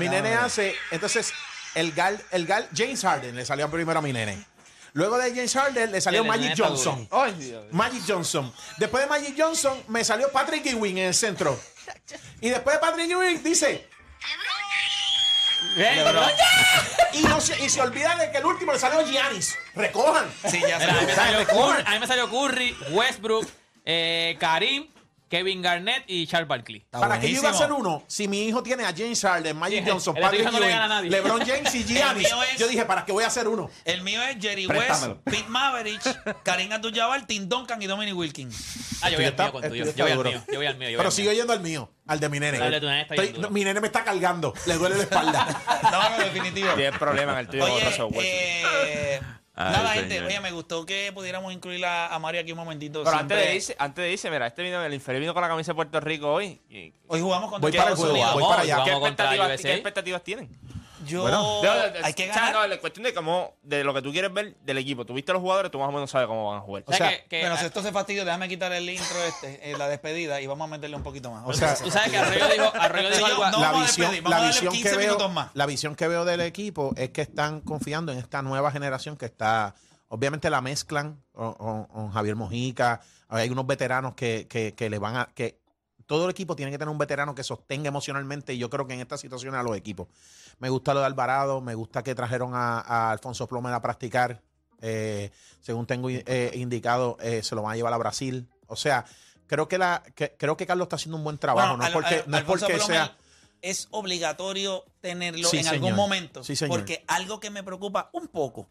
Speaker 5: mi nene, hace. Entonces, el gal, el gal, James Harden le salió primero a mi nene. Luego de James Harden le salió Magic Johnson.
Speaker 8: Ay, Dios.
Speaker 5: Magic Johnson. Después de Magic Johnson me salió Patrick Ewing en el centro. Y después de Patrick Ewing dice.
Speaker 6: Bien, LeBron.
Speaker 5: Y, no se, y se olvida de que el último le salió Giannis. Recojan.
Speaker 3: Sí, ya se
Speaker 6: Mira, a, mí me
Speaker 3: acabó.
Speaker 6: salió
Speaker 5: recojan.
Speaker 6: Curry, a mí me salió Curry, Westbrook, eh, Karim, Kevin Garnett y Charles Barkley.
Speaker 3: Está
Speaker 5: ¿Para qué yo iba a hacer uno? Si mi hijo tiene a James Harden, Magic
Speaker 6: Sí,
Speaker 5: Johnson,
Speaker 6: el
Speaker 5: Patrick
Speaker 6: tuyo no le
Speaker 5: Ewing,
Speaker 6: gana a nadie.
Speaker 5: LeBron James y [LAUGHS] Giannis.
Speaker 3: mío es-
Speaker 5: Yo dije, ¿para qué voy a hacer uno?
Speaker 3: El mío es Jerry
Speaker 4: Préstamelo.
Speaker 3: West, Pete Maverick, Karim Abdul-Jabbar, Tim Duncan y Dominic Wilkins.
Speaker 6: Ah, yo voy al mío con
Speaker 5: el
Speaker 6: tuyo.
Speaker 5: tuyo
Speaker 6: Yo voy al mío. Yo voy al mío. yo voy
Speaker 5: Pero
Speaker 6: al
Speaker 5: sigo
Speaker 6: mío.
Speaker 5: yendo al mío, al de mi nene.
Speaker 6: De tu nene está bien
Speaker 5: Estoy-
Speaker 6: duro.
Speaker 5: mi nene me está cargando, le duele la espalda. [LAUGHS]
Speaker 3: No, no, definitivo.
Speaker 8: Tienes problema en el tuyo con
Speaker 3: Oye, eh,
Speaker 4: Ay,
Speaker 3: nada,
Speaker 4: señor.
Speaker 3: gente. Oye, me gustó que pudiéramos incluir a, a Mario aquí un momentito.
Speaker 8: Pero antes de irse, antes de irse, mira, este vino, el inferior vino con la camisa de Puerto Rico hoy. Y-
Speaker 3: Hoy jugamos contra
Speaker 5: Voy para el juego, voy para allá.
Speaker 8: ¿Qué,
Speaker 6: Vamos contra
Speaker 8: expectativas,
Speaker 6: USA.
Speaker 8: ¿Qué expectativas tienen?
Speaker 3: Yo,
Speaker 5: Bueno.
Speaker 8: De- de- de-
Speaker 3: hay que
Speaker 8: o sea,
Speaker 3: ganar.
Speaker 8: no, la cuestión de cómo, de lo que tú quieres ver del equipo. Tú viste a los jugadores, tú más o menos sabes cómo van a jugar.
Speaker 6: O sea,
Speaker 5: sea,
Speaker 6: que, que-
Speaker 3: Bueno, si esto se fastidio, déjame quitar el intro este, eh, la despedida, y vamos a meterle un poquito más.
Speaker 5: O sea,
Speaker 6: tú sabes que Arroyo dijo, Arroyo dijo algo.
Speaker 3: no
Speaker 5: la
Speaker 3: vamos a
Speaker 5: visión,
Speaker 3: despedir, vamos
Speaker 5: la
Speaker 3: a darle
Speaker 5: visión
Speaker 3: 15
Speaker 5: que veo,
Speaker 3: minutos más.
Speaker 5: la visión que veo del equipo es que están confiando en esta nueva generación que está, obviamente la mezclan con, con- con Javier Mojica, hay unos veteranos que, que, que le van a, que todo el equipo tiene que tener un veterano que sostenga emocionalmente y yo creo que en esta situación a los equipos. Me gusta lo de Alvarado, me gusta que trajeron a, a Alfonso Plomer a practicar, eh, según tengo eh, indicado, eh, se lo van a llevar a Brasil. O sea, creo que la que, creo que Carlos está haciendo un buen trabajo,
Speaker 3: Bueno,
Speaker 5: no es porque, no es sea
Speaker 3: Es obligatorio tenerlo
Speaker 5: Sí,
Speaker 3: en
Speaker 5: señor.
Speaker 3: algún momento.
Speaker 5: Sí, señor.
Speaker 3: Porque algo que me preocupa un poco.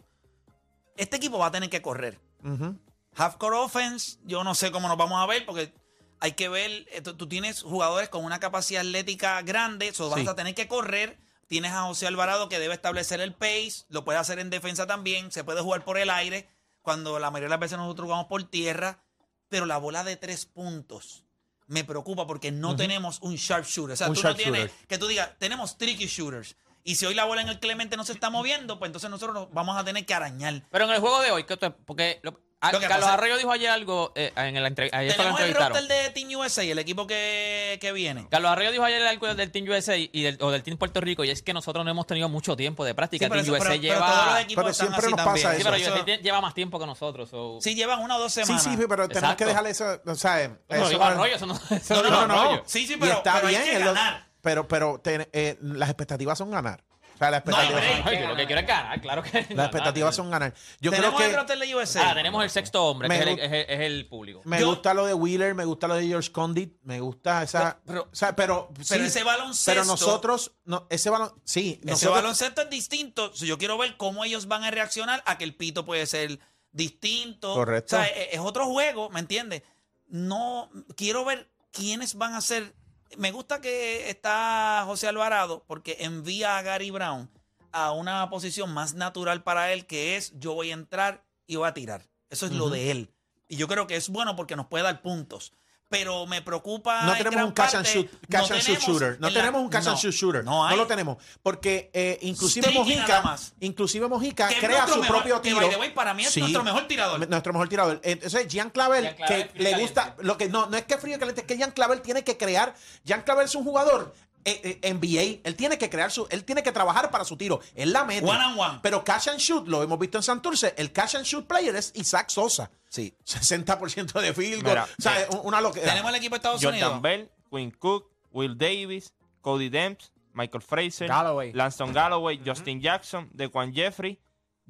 Speaker 3: Este equipo va a tener que correr.
Speaker 5: Ujú.
Speaker 3: Half-court offense, yo no sé cómo nos vamos a ver porque hay que ver, eh, tú, tú tienes jugadores con una capacidad atlética grande, eso vas
Speaker 5: Sí.
Speaker 3: a tener que correr. Tienes a José Alvarado que debe establecer el pace, lo puede hacer en defensa también, se puede jugar por el aire, cuando la mayoría de las veces nosotros jugamos por tierra, pero la bola de tres puntos me preocupa porque no tenemos un sharpshooter. O sea,
Speaker 5: Un
Speaker 3: tú no tienes que tú digas, tenemos tricky shooters. Y si hoy la bola en el Clemente no se está moviendo, pues entonces nosotros nos vamos a tener que arañar.
Speaker 6: Pero en el juego de hoy, ¿qué tú- porque lo- ah,
Speaker 3: Lo que
Speaker 6: Carlos
Speaker 3: pasa-
Speaker 6: Arroyo dijo ayer algo eh, en la entre- ayer fue que lo
Speaker 3: Tenemos el roster de Team USA, el equipo que, que viene.
Speaker 6: Carlos Arroyo dijo ayer algo del Team USA y del, o del Team Puerto Rico y es que nosotros no hemos tenido mucho tiempo de práctica.
Speaker 3: Sí, pero,
Speaker 6: Team
Speaker 3: eso-
Speaker 6: USA
Speaker 3: pero- pero todos los
Speaker 6: lleva...
Speaker 3: equipos
Speaker 5: Pero
Speaker 3: están
Speaker 5: siempre
Speaker 3: así
Speaker 5: nos pasa
Speaker 3: también.
Speaker 6: Sí,
Speaker 5: eso.
Speaker 6: pero
Speaker 3: Eso-
Speaker 6: lleva más tiempo que nosotros. so-
Speaker 3: Sí, llevan una o dos
Speaker 5: Sí,
Speaker 3: semanas.
Speaker 5: sí, pero tenemos
Speaker 6: Exacto.
Speaker 5: que dejarle eso, o sea,
Speaker 6: No,
Speaker 5: eso-
Speaker 6: Arroyo, eso no, [LAUGHS] eso
Speaker 3: No, no. Sí, sí,
Speaker 5: y
Speaker 3: pero,
Speaker 5: está
Speaker 3: pero
Speaker 5: bien,
Speaker 3: hay que
Speaker 5: los-
Speaker 3: ganar.
Speaker 5: pero, pero eh, las expectativas son ganar. O sea, las
Speaker 3: No
Speaker 5: expectativas,
Speaker 3: break.
Speaker 6: Ay, yo lo que quiero es ganar, claro que
Speaker 5: las expectativas son ganar. Yo creo
Speaker 3: Tenemos el
Speaker 5: que
Speaker 3: roster de USA.
Speaker 6: Ah, tenemos el sexto hombre,
Speaker 5: Me
Speaker 6: que es el,
Speaker 5: gu-
Speaker 6: es el- es el público.
Speaker 5: me
Speaker 3: Yo-
Speaker 5: gusta lo de Wheeler, me gusta lo de George Condit, me gusta esa,
Speaker 3: Pero-
Speaker 5: o sea, pero,
Speaker 3: pero
Speaker 5: sí,
Speaker 3: ese baloncesto-
Speaker 5: pero nosotros, no, ese balón, sí,
Speaker 3: Ese
Speaker 5: nosotros,
Speaker 3: baloncesto es distinto. So, Yo quiero ver cómo ellos van a reaccionar a que el pito puede ser distinto.
Speaker 5: Correcto.
Speaker 3: O sea, e- es, otro juego, ¿me entiendes? No, quiero ver quiénes van a ser. Me gusta que está José Alvarado porque envía a Gary Brown a una posición más natural para él, que es yo voy a entrar y voy a tirar. Eso es lo de él. Y yo creo que es bueno porque nos puede dar puntos. Pero me preocupa.
Speaker 5: no
Speaker 3: en
Speaker 5: tenemos un catch and shoot,
Speaker 3: no
Speaker 5: and shoot shooter. No
Speaker 3: la-
Speaker 5: tenemos un catch and shoot shooter.
Speaker 3: No,
Speaker 5: lo tenemos. Porque eh, inclusive Mojica, inclusive Mojica
Speaker 3: Que
Speaker 5: crea su
Speaker 3: mejor-
Speaker 5: propio
Speaker 3: que,
Speaker 5: tiro.
Speaker 3: by the way, para mí es nuestro mejor tirador.
Speaker 5: Nuestro mejor tirador. Entonces, Jean Clavel,
Speaker 6: Jean Clavel,
Speaker 5: que le gusta,
Speaker 6: caliente.
Speaker 5: lo que no, no es que frío y caliente, es que Jean Clavel tiene que crear. Jean Clavel es un jugador NBA. Él tiene que crear su, él tiene que trabajar para su tiro. Él la mete.
Speaker 3: One and one.
Speaker 5: Pero catch and shoot, lo hemos visto en Santurce, el catch and shoot player es Isaac Sosa.
Speaker 3: Sí.
Speaker 5: 60% de field goal.
Speaker 8: Mira,
Speaker 5: o sea, es una loquera.
Speaker 3: Tenemos el equipo de Estados
Speaker 8: Jordan
Speaker 3: Unidos.
Speaker 8: Bell, Quinn Cook, Will Davis, Cody Demps, Michael Fraser,
Speaker 7: Galloway.
Speaker 8: Lanston Galloway, Justin Jackson, DeQuan Jeffrey,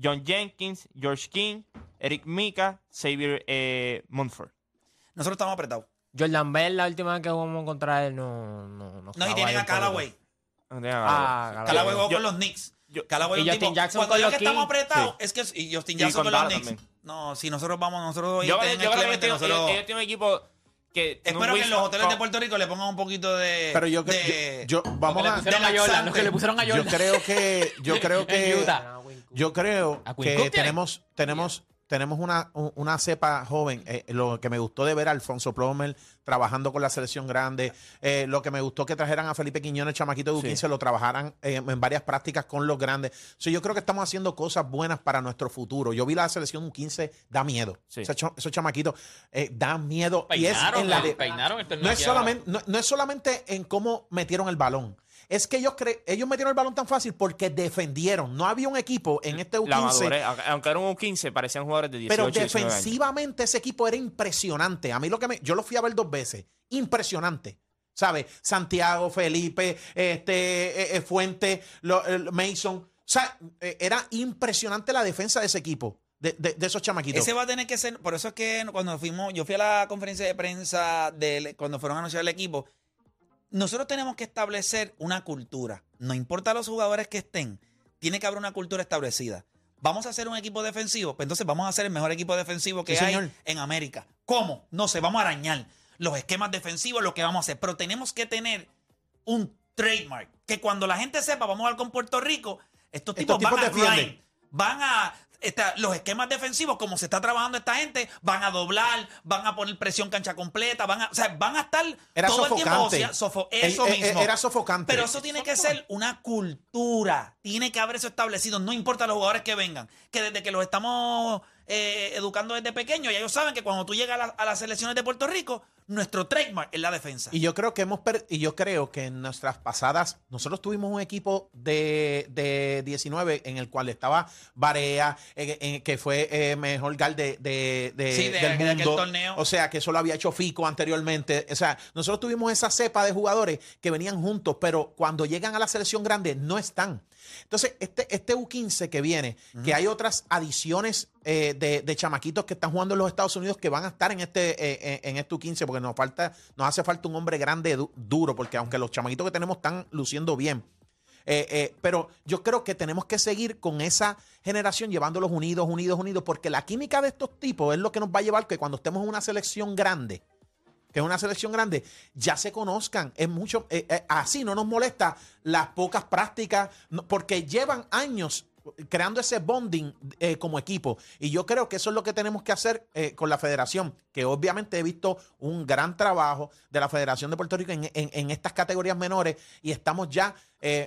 Speaker 8: John Jenkins, George King, Eric Mika, Xavier eh, Munford.
Speaker 3: Nosotros estamos apretados.
Speaker 7: Jordan Bell, la última vez que jugamos contra él, no. No, no,
Speaker 3: No, y tienen a Callaway.
Speaker 7: Ah,
Speaker 3: Callaway jugó con los Knicks.
Speaker 8: yo-
Speaker 3: Callaway
Speaker 7: y Justin
Speaker 3: tipo-
Speaker 7: Jackson
Speaker 3: Cuando
Speaker 7: con los
Speaker 3: que estamos apretados, es que. Y Justin
Speaker 8: Y
Speaker 3: Jackson
Speaker 8: con
Speaker 3: con los Knicks.
Speaker 8: también.
Speaker 3: No, si nosotros vamos, nosotros
Speaker 8: Yo, creo que
Speaker 3: nosotros-
Speaker 8: ellos tienen un equipo que...
Speaker 3: Espero que en los hoteles de Puerto Rico le pongan un poquito de.
Speaker 5: Pero yo, creo-
Speaker 3: de-
Speaker 5: yo, yo-
Speaker 6: Lo
Speaker 5: vamos
Speaker 6: que le
Speaker 5: a
Speaker 6: Jordan,
Speaker 3: laxante.
Speaker 6: que le pusieron a
Speaker 5: yo creo que yo [LAUGHS] creo que yo creo que tenemos tenemos tenemos una, un- una cepa joven. Eh, lo que me gustó de ver a Alfonso Plomer trabajando con la selección grande. eh, lo que me gustó que trajeran a Felipe Quiñones, chamaquito de U15, lo trabajaran eh, en varias prácticas con los grandes. So, yo creo que estamos haciendo cosas buenas para nuestro futuro. Yo vi la selección U15, da miedo.
Speaker 8: Sí.
Speaker 5: Esos, cho- esos chamaquitos eh, dan miedo. y es
Speaker 6: Peinaron,
Speaker 5: en la de-
Speaker 6: peinaron
Speaker 5: no es, solamente, no, no es solamente en cómo metieron el balón. Es que ellos, cre- ellos metieron el balón tan fácil porque defendieron. No había un equipo en este
Speaker 8: La
Speaker 5: U15
Speaker 8: madurez, aunque- eran un 15, parecían jugadores de 18
Speaker 5: pero
Speaker 8: 19 años.
Speaker 5: defensivamente ese equipo era impresionante. A mí lo que me. Yo lo fui a ver dos veces. Impresionante. ¿Sabes? Santiago, Felipe, este, eh, eh, Fuente, lo- Mason. O sea, eh, era impresionante la defensa de ese equipo, de, de- de esos chamaquitos.
Speaker 3: Ese va a tener que ser, por eso es que cuando fuimos, yo fui a la conferencia de prensa de, cuando fueron a anunciar el equipo, nosotros tenemos que establecer una cultura. No importa los jugadores que estén, tiene que haber una cultura establecida. Vamos a hacer un equipo defensivo, pues entonces vamos a hacer el mejor equipo defensivo que
Speaker 5: Sí,
Speaker 3: hay
Speaker 5: señor.
Speaker 3: en América. ¿Cómo? No sé, vamos a arañar los esquemas defensivos, lo que vamos a hacer, pero tenemos que tener un trademark, que cuando la gente sepa, vamos a jugar con Puerto Rico, estos tipos,
Speaker 5: tipos
Speaker 3: van a grind, van a esta- los esquemas defensivos, como se está trabajando esta gente, van a doblar, van a poner presión cancha completa, van a, o sea, van a estar
Speaker 5: Era
Speaker 3: todo el tiempo
Speaker 5: sofocante.
Speaker 3: o sea, sofo- eso
Speaker 5: eh, eh,
Speaker 3: mismo.
Speaker 5: era sofocante.
Speaker 3: Pero eso tiene que ser una cultura. Tiene que haber eso establecido. No importa los jugadores que vengan. Que desde que los estamos eh, educando desde pequeños, ya ellos saben que cuando tú llegas a, la- a las selecciones de Puerto Rico, nuestro trademark es la defensa.
Speaker 5: Y yo creo que hemos per- y yo creo que en nuestras pasadas, nosotros tuvimos un equipo de, de 19 en el cual estaba Barea, eh, eh, que fue eh, mejor gal de, de- de-
Speaker 3: Sí, de-
Speaker 5: del
Speaker 3: de aquel
Speaker 5: mundo.
Speaker 3: torneo.
Speaker 5: O sea, que eso lo había hecho Fico anteriormente. O sea, nosotros tuvimos esa cepa de jugadores que venían juntos, pero cuando llegan a la selección grande no están. Entonces, este, este U15 que viene, que hay otras adiciones eh, de, de chamaquitos que están jugando en los Estados Unidos que van a estar en este, eh, eh, en este U15, porque nos falta, nos hace falta un hombre grande, du- duro, porque aunque los chamaquitos que tenemos están luciendo bien. eh, pero yo creo que tenemos que seguir con esa generación llevándolos unidos, unidos, unidos, porque la química de estos tipos es lo que nos va a llevar que cuando estemos en una selección grande, que es una selección grande, ya se conozcan. Es mucho, eh, eh, así no nos molesta las pocas prácticas, porque llevan años creando ese bonding eh, como equipo. Y yo creo que eso es lo que tenemos que hacer con la federación, que obviamente he visto un gran trabajo de la Federación de Puerto Rico en, en- estas categorías menores y estamos ya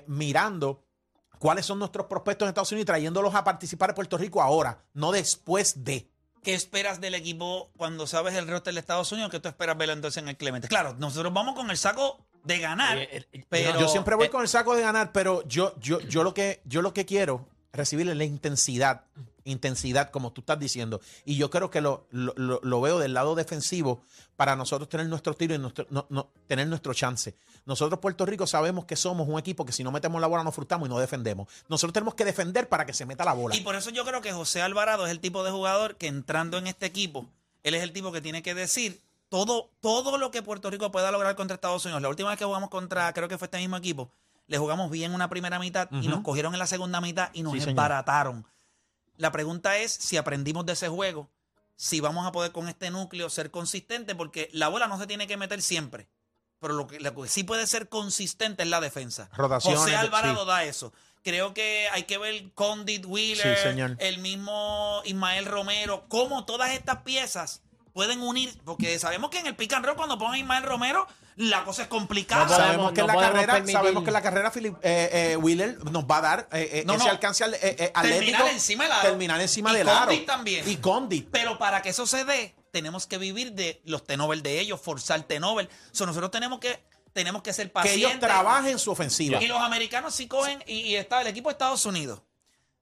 Speaker 5: mirando cuáles son nuestros prospectos en Estados Unidos y trayéndolos a participar en Puerto Rico ahora, no después de.
Speaker 3: ¿Qué esperas del equipo cuando sabes el roster de Estados Unidos? ¿Qué tú esperas ver entonces en el Clemente? Claro, nosotros vamos con el saco de ganar, pero
Speaker 5: yo siempre voy
Speaker 6: eh,
Speaker 5: con el saco de ganar, pero yo, yo, yo lo que yo lo que quiero recibir es la intensidad, intensidad, como tú estás diciendo. Y yo creo que lo, lo- lo- veo del lado defensivo para nosotros tener nuestro tiro y nuestro- no- no- tener nuestro chance. Nosotros, Puerto Rico, sabemos que somos un equipo que si no metemos la bola nos frustramos y no defendemos. Nosotros tenemos que defender para que se meta la bola.
Speaker 3: Y por eso yo creo que José Alvarado es el tipo de jugador que entrando en este equipo, él es el tipo que tiene que decir todo, todo lo que Puerto Rico pueda lograr contra Estados Unidos. La última vez que jugamos contra, creo que fue este mismo equipo, le jugamos bien una primera mitad y nos cogieron en la segunda mitad y nos
Speaker 5: Sí, señor.
Speaker 3: La pregunta es si aprendimos de ese juego, si vamos a poder con este núcleo ser consistente, porque la bola no se tiene que meter siempre. Pero lo que, lo que sí puede ser consistente es la defensa.
Speaker 5: Rotaciones,
Speaker 3: José Alvarado
Speaker 5: sí.
Speaker 3: da eso. Creo que hay que ver Condit Wheeler,
Speaker 5: Sí,
Speaker 3: el mismo Ismael Romero, cómo todas estas piezas pueden unir, porque sabemos que en el pick and roll cuando ponen a Ismael Romero, la cosa es complicada.
Speaker 7: No podemos-
Speaker 5: sabemos que en la carrera,
Speaker 7: permitir-
Speaker 5: sabemos que en la carrera Philip eh, eh, Wheeler nos va a dar eh, eh,
Speaker 3: No,
Speaker 5: ese
Speaker 3: no.
Speaker 5: alcance al-.
Speaker 3: Terminar encima del aro.
Speaker 5: Terminar encima
Speaker 3: Y
Speaker 5: del aro.
Speaker 3: Condit también.
Speaker 5: Y Condit.
Speaker 3: Pero para que eso se dé, tenemos que vivir de los tenover de ellos, forzar tenover. So, nosotros tenemos que tenemos que ser
Speaker 5: Que
Speaker 3: pacientes.
Speaker 5: ellos trabajen su ofensiva.
Speaker 3: Y los americanos sí cogen, y, y está el equipo de Estados Unidos.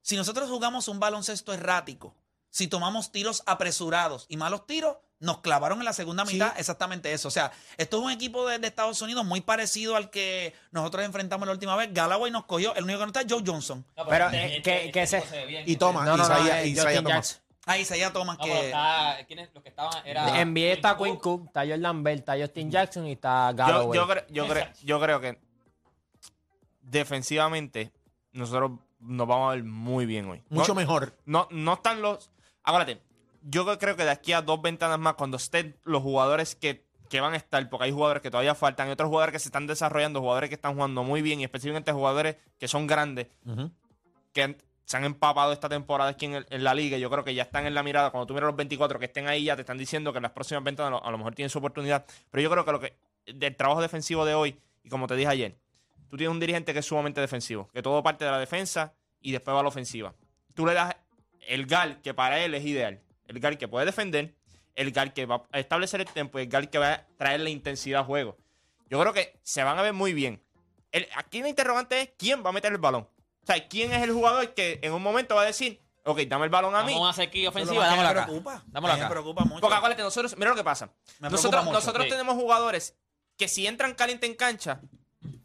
Speaker 3: Si nosotros jugamos un baloncesto errático, si tomamos tiros apresurados y malos tiros, nos clavaron en la segunda mitad exactamente eso. O sea, esto es un equipo de, de Estados Unidos muy parecido al que nosotros enfrentamos la última vez. Galloway nos cogió, el único que no está es Joe Johnson.
Speaker 6: No,
Speaker 7: Pero,
Speaker 6: este-
Speaker 7: eh,
Speaker 6: este-
Speaker 7: que-
Speaker 6: este
Speaker 7: que se-
Speaker 6: bien.
Speaker 5: Y toma,
Speaker 7: No, no, no,
Speaker 5: Isaiah,
Speaker 7: eh,
Speaker 5: Isaiah
Speaker 7: Justin
Speaker 5: Thomas.
Speaker 7: Jackson.
Speaker 3: Ahí Isaiah Thomas
Speaker 6: No, pero
Speaker 3: que...
Speaker 6: está- ¿quiénes? Los que estaban era.
Speaker 7: En NBA está Quinn Cook, está Jordan Bell, está Justin Jackson y está
Speaker 8: Yo,
Speaker 7: Galloway.
Speaker 8: yo, cre- yo, cre- yo creo que defensivamente nosotros nos vamos a ver muy bien hoy.
Speaker 5: Mucho
Speaker 8: no,
Speaker 5: mejor.
Speaker 8: No, no están los. Acuérdate, yo creo que de aquí a dos ventanas más, cuando estén los jugadores que, que van a estar, porque hay jugadores que todavía faltan, hay otros jugadores que se están desarrollando, jugadores que están jugando muy bien, y específicamente jugadores que son grandes, que han- se han empapado esta temporada aquí en, el- en la liga. Yo creo que ya están en la mirada. Cuando tú miras los 24 que estén ahí, ya te están diciendo que en las próximas ventanas a lo, a lo mejor tienen su oportunidad. Pero yo creo que lo que del trabajo defensivo de hoy, y como te dije ayer, tú tienes un dirigente que es sumamente defensivo, que todo parte de la defensa y después va a la ofensiva. Tú le das el gal que para él es ideal. El gal que puede defender, el gal que va a establecer el tiempo y el gal que va a traer la intensidad al juego. Yo creo que se van a ver muy bien. El- aquí la interrogante es quién va a meter el balón. O sea, quién es el jugador que en un momento va a decir, ok, dame el balón a mí.
Speaker 6: Vamos a hacer aquí ofensiva, dámosla
Speaker 3: me
Speaker 6: acá.
Speaker 3: preocupa.
Speaker 6: Dámosla
Speaker 3: a mí me
Speaker 6: acá.
Speaker 3: preocupa mucho.
Speaker 8: Porque acuérdate, nosotros, mira lo que pasa.
Speaker 3: Me
Speaker 8: nosotros
Speaker 6: sí.
Speaker 8: tenemos jugadores que si entran caliente en cancha,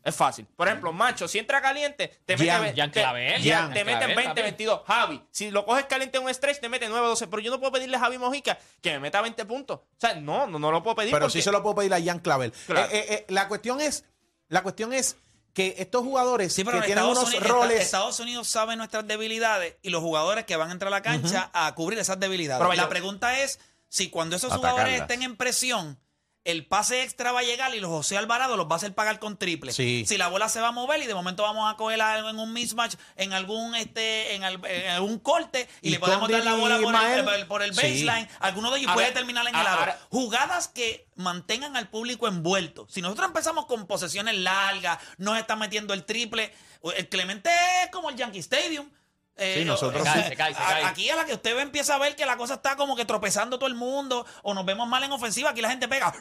Speaker 8: es fácil. Por ejemplo, Macho, si entra caliente, te mete,
Speaker 5: Gian,
Speaker 8: te,
Speaker 6: Clavel,
Speaker 8: Gian,
Speaker 5: Gian
Speaker 8: te meten
Speaker 6: Clavel
Speaker 8: 20,
Speaker 6: también.
Speaker 8: 22. Javi, si lo coges caliente en un stretch, te mete 9, 12. Pero yo no puedo pedirle a Javi Mojica que me meta 20 puntos. O sea, no, no, no lo puedo pedir.
Speaker 5: Pero
Speaker 8: porque-
Speaker 5: sí se lo puedo pedir a Jan Clavel.
Speaker 8: Claro.
Speaker 5: Eh, eh, eh, la cuestión es, la cuestión es que estos jugadores
Speaker 3: Sí, pero
Speaker 5: que
Speaker 3: en
Speaker 5: tienen
Speaker 3: Estados,
Speaker 5: unos
Speaker 3: Unidos,
Speaker 5: roles.
Speaker 3: Estados Unidos sabe nuestras debilidades y los jugadores que van a entrar a la cancha a cubrir esas debilidades.
Speaker 8: Pero
Speaker 3: la pregunta es si cuando esos
Speaker 4: Atacarlas.
Speaker 3: jugadores estén en presión, el pase extra va a llegar y los José Alvarado los va a hacer pagar con triple.
Speaker 5: Sí.
Speaker 3: Si la bola se va a mover y de momento vamos a coger algo en un mismatch, en algún este, en, al- en algún corte y,
Speaker 5: Y
Speaker 3: le podemos dar la bola por el, por el
Speaker 5: Sí.
Speaker 3: baseline, alguno de ellos
Speaker 8: Ahora-
Speaker 3: puede terminar en el aro. Jugadas que mantengan al público envuelto. Si nosotros empezamos con posesiones largas, nos están metiendo el triple. El Clemente es como el Yankee Stadium. Eh,
Speaker 5: Sí, nosotros.
Speaker 6: Se cae, se cae, se
Speaker 3: a-
Speaker 6: cae.
Speaker 3: Aquí a la que usted ve empieza a ver que la cosa está como que tropezando todo el mundo o nos vemos mal en ofensiva, aquí la gente pega.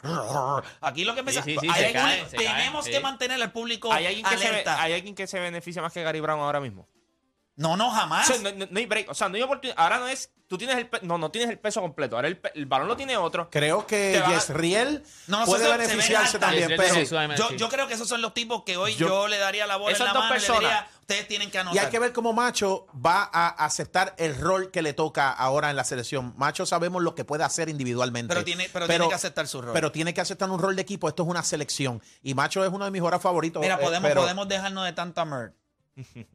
Speaker 3: Aquí lo que empieza.
Speaker 6: Sí, sí, sí,
Speaker 3: hay
Speaker 6: se
Speaker 3: algún-
Speaker 6: cae, se cae,
Speaker 3: tenemos
Speaker 6: sí.
Speaker 3: que mantener al público
Speaker 8: ¿Hay alguien, que se, ve-
Speaker 3: alerta.
Speaker 8: hay alguien que se beneficia más que Gary Brown ahora mismo.
Speaker 3: No, no,
Speaker 8: O
Speaker 3: jamás.
Speaker 8: sea, no, no- no hay break. O sea, no hay oportunidad. Ahora no es. Tú tienes el. No, no tienes el peso completo. Ahora el, pe- el balón lo tiene otro.
Speaker 5: Creo que Yesriel
Speaker 3: No,
Speaker 5: puede
Speaker 3: se-
Speaker 5: beneficiarse también, pero
Speaker 6: Sí,
Speaker 3: yo, yo creo que esos son los tipos que hoy yo,
Speaker 8: Yo-
Speaker 3: le daría la bola en
Speaker 8: Esas
Speaker 3: la
Speaker 8: dos
Speaker 3: mano y le
Speaker 8: personas-
Speaker 3: diría, ustedes tienen que
Speaker 5: y
Speaker 3: anotar.
Speaker 5: hay que ver cómo Macho va a aceptar el rol que le toca ahora en la selección. Macho sabemos lo que puede hacer individualmente.
Speaker 3: Pero tiene- pero tiene que aceptar su rol.
Speaker 5: Pero tiene que aceptar un rol de equipo. Esto es una selección. Y Macho es uno de mis jugadores favoritos.
Speaker 3: Mira,
Speaker 5: eh,
Speaker 3: podemos,
Speaker 5: pero-
Speaker 3: podemos dejarnos de tanta merd.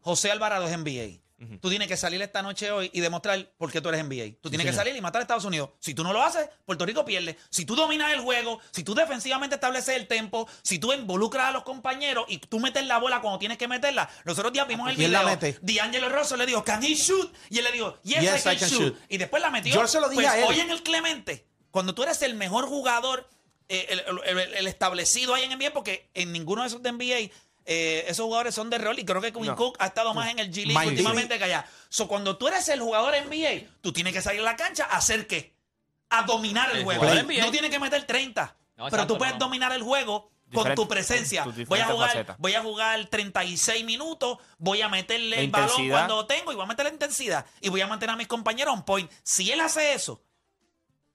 Speaker 3: José Alvarado es NBA. Tú tienes que salir esta noche hoy y demostrar por qué tú eres NBA. Tú tienes que salir y matar a Estados Unidos. Si tú no lo haces, Puerto Rico pierde. Si tú dominas el juego, si tú defensivamente estableces el tempo, si tú involucras a los compañeros y tú metes la bola cuando tienes que meterla. Nosotros días vimos el video. D'Angelo Rosso le dijo, ¿Can he shoot? Y él le dijo, Yes,
Speaker 5: Yes,
Speaker 3: I, can shoot. Y después la metió.
Speaker 5: Yo se lo dije
Speaker 3: Pues
Speaker 5: a él.
Speaker 3: Hoy en el Clemente, cuando tú eres el mejor jugador, eh, el, el- el- el establecido ahí en NBA, porque en ninguno de esos de NBA eh, esos jugadores son de rol y creo que Quinn
Speaker 8: No.
Speaker 3: Cook ha estado más en el G League últimamente que allá. So, cuando tú eres el jugador NBA, tú tienes que salir a la cancha a hacer qué? A dominar el,
Speaker 6: El
Speaker 3: juego. No tienes que meter 30,
Speaker 6: No,
Speaker 3: pero
Speaker 6: exacto,
Speaker 3: tú puedes
Speaker 6: no.
Speaker 3: dominar el juego con
Speaker 8: Diferente-
Speaker 3: tu presencia. Voy a jugar,
Speaker 8: facetas.
Speaker 3: voy a jugar 36 minutos, voy a meterle
Speaker 8: La
Speaker 3: el balón
Speaker 8: intensidad.
Speaker 3: cuando lo tengo y voy a meter la intensidad y voy a mantener a mis compañeros on point. Si él hace eso,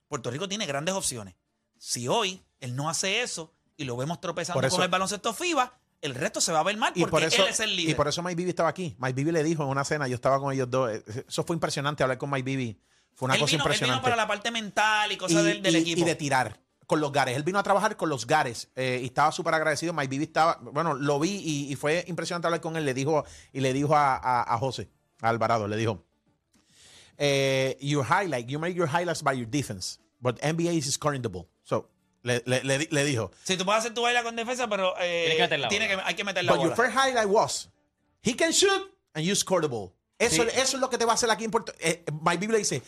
Speaker 3: Puerto Rico tiene grandes opciones. Si hoy él no hace eso y lo vemos tropezando
Speaker 5: eso-
Speaker 3: con el baloncesto FIBA, el resto se va a ver mal
Speaker 5: Y
Speaker 3: porque
Speaker 5: por, eso,
Speaker 3: él es el líder.
Speaker 5: y por eso Mike Bibi estaba aquí. Mike Bibi le dijo en una cena, yo estaba con ellos dos. eh, Eso fue impresionante hablar con Mike Bibi. Fue una
Speaker 3: él,
Speaker 5: cosa
Speaker 3: vino, él vino
Speaker 5: impresionante.
Speaker 3: para la parte mental y cosas
Speaker 5: y,
Speaker 3: del, del
Speaker 5: y-
Speaker 3: equipo.
Speaker 5: y de tirar con los gares. Él vino a trabajar con los gares eh, y estaba súper agradecido. Mike Bibi estaba, bueno, lo vi y, y fue impresionante hablar con él. Le dijo, y le dijo a, a, a José, a Alvarado, le dijo, eh, your highlight, you make your highlights by your defense, but NBA is scoring the ball. So, le, le, le, le dijo,
Speaker 3: Si tú puedes hacer tu baila con defensa, pero eh,
Speaker 6: Tienes que meter la
Speaker 3: tiene que- hay que meter la
Speaker 5: but your
Speaker 3: bola.
Speaker 5: first highlight was, he can shoot and you score the ball. Eso,
Speaker 3: Sí.
Speaker 5: eso es lo que te va a hacer aquí en Puerto eh, Bibi le dice,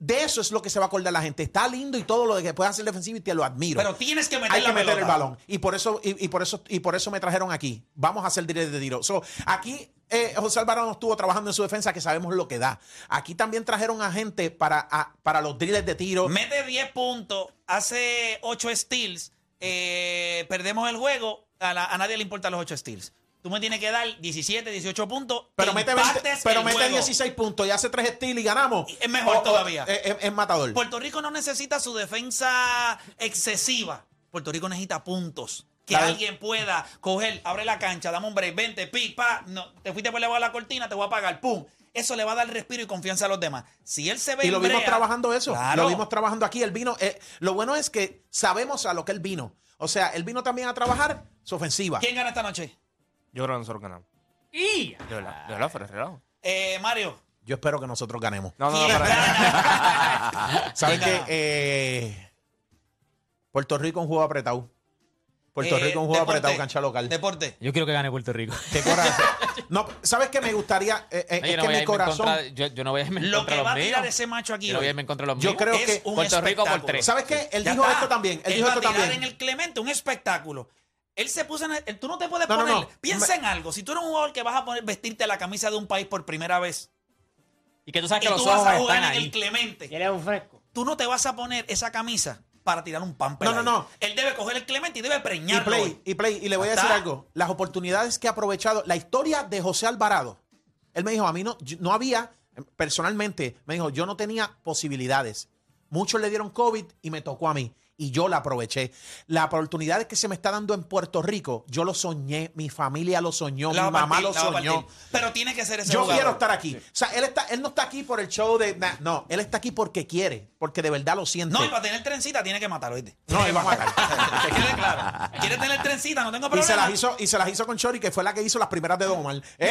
Speaker 5: de eso es lo que se va a acordar la gente. Está lindo y todo lo que puede hacer defensivo y te lo admiro.
Speaker 3: Pero tienes que meter
Speaker 5: hay
Speaker 3: la
Speaker 5: que meter el balón y por eso y, y por eso y por eso me trajeron aquí vamos a hacer directo de tiro So, aquí eh, José Alvarado estuvo trabajando en su defensa que sabemos lo que da aquí también trajeron a gente para a- para los drills de tiro
Speaker 3: Mete 10 puntos, hace 8 steals, eh, perdemos el juego, a, la- a nadie le importan los 8 steals. Tú me tienes que dar 17, 18 puntos.
Speaker 5: Pero mete, 20
Speaker 3: empates
Speaker 5: pero mete
Speaker 3: juego.
Speaker 5: 16 puntos y hace 3 steals y ganamos.
Speaker 3: Es mejor todavía.
Speaker 5: Es, es- es matador.
Speaker 3: Puerto Rico no necesita su defensa excesiva. Puerto Rico necesita puntos. Que alguien pueda coger, abre la cancha, dame un break, 20, pic, pa, no, te fuiste por debajo de la cortina, te voy a pagar, pum. Eso le va a dar respiro y confianza a los demás. Si él se ve
Speaker 5: Y lo vimos
Speaker 3: brea-
Speaker 5: trabajando eso.
Speaker 3: Claro.
Speaker 5: Lo vimos trabajando aquí. Él vino. eh, lo bueno es que sabemos a lo que él vino. O sea, él vino también a trabajar su ofensiva.
Speaker 3: ¿Quién gana esta noche?
Speaker 8: Yo creo que nosotros ganamos.
Speaker 6: Y
Speaker 8: De verdad, de verdad, fuera de relajo.
Speaker 3: Eh, Mario.
Speaker 5: Yo espero que nosotros ganemos.
Speaker 8: No, no, no,
Speaker 3: ¿Quién
Speaker 8: para? [LAUGHS]
Speaker 5: ¿Saben
Speaker 3: ¿Quién
Speaker 5: qué? Eh, Puerto Rico un juego apretado. Puerto
Speaker 3: Eh,
Speaker 5: Rico un juego
Speaker 3: deporte.
Speaker 5: apretado, cancha local.
Speaker 3: Deporte.
Speaker 6: yo quiero que gane Puerto Rico.
Speaker 5: Qué coraje. No, ¿sabes qué me gustaría? Eh, eh,
Speaker 6: No,
Speaker 5: es
Speaker 6: yo, no
Speaker 5: que
Speaker 6: voy a
Speaker 5: mi
Speaker 6: irme en
Speaker 5: corazón.
Speaker 6: contra- yo, yo no voy a irme en
Speaker 3: Lo
Speaker 6: contra
Speaker 3: que
Speaker 6: de
Speaker 3: va
Speaker 6: los
Speaker 3: a tirar ese macho aquí
Speaker 6: Yo no voy a irme en contra de los
Speaker 5: Yo
Speaker 6: míos.
Speaker 5: creo
Speaker 3: es
Speaker 5: que
Speaker 3: un
Speaker 6: Puerto Rico por tres.
Speaker 5: ¿Sabes qué? Él
Speaker 3: Ya
Speaker 5: dijo
Speaker 3: está.
Speaker 5: esto también. Él,
Speaker 3: Él
Speaker 5: dijo
Speaker 3: va
Speaker 5: esto
Speaker 3: a tirar
Speaker 5: también.
Speaker 3: en el Clemente un espectáculo. Él se puso en el- Tú no te puedes
Speaker 5: No,
Speaker 3: poner.
Speaker 5: no.
Speaker 3: Piensa en algo. Si tú eres un jugador que vas a poner vestirte la camisa de un país por primera vez
Speaker 6: Y que tú sabes
Speaker 3: y
Speaker 6: que los
Speaker 3: tú vas a jugar
Speaker 6: están
Speaker 3: en el. Clemente,
Speaker 7: ¿Quieres un fresco?
Speaker 3: tú no te vas a poner esa camisa para tirar un pan
Speaker 5: No, no, no.
Speaker 3: Él debe coger el Clemente y debe
Speaker 5: Y
Speaker 3: preñarlo.
Speaker 5: play,
Speaker 3: hoy.
Speaker 5: y play. Y le voy a decir algo. Las oportunidades que ha aprovechado. La historia de José Alvarado. Él me dijo, a mí no, yo- no había, personalmente, me dijo, yo no tenía posibilidades. Muchos le dieron COVID y me tocó a mí. Y yo la aproveché. La oportunidad que se me está dando en Puerto Rico, yo lo soñé, mi familia lo soñó,
Speaker 3: La
Speaker 5: mi mamá
Speaker 3: partir,
Speaker 5: lo soñó.
Speaker 3: Pero tiene que ser ese
Speaker 5: Yo
Speaker 3: jugador.
Speaker 5: quiero estar aquí. O sea, él, está, él no está aquí por el show de. nah, no, él está aquí porque quiere, porque de verdad lo siente.
Speaker 3: No, y para tener trencita tiene que matarlo, ¿oíste?
Speaker 5: No, él va a matar. [LAUGHS]
Speaker 3: Que quede claro. ¿Quieres tener trencita? No tengo
Speaker 5: Y
Speaker 3: problema.
Speaker 5: se, las hizo, y se las hizo con Chori, que fue la que hizo las primeras de Don Omar. [LAUGHS] ¡Eh!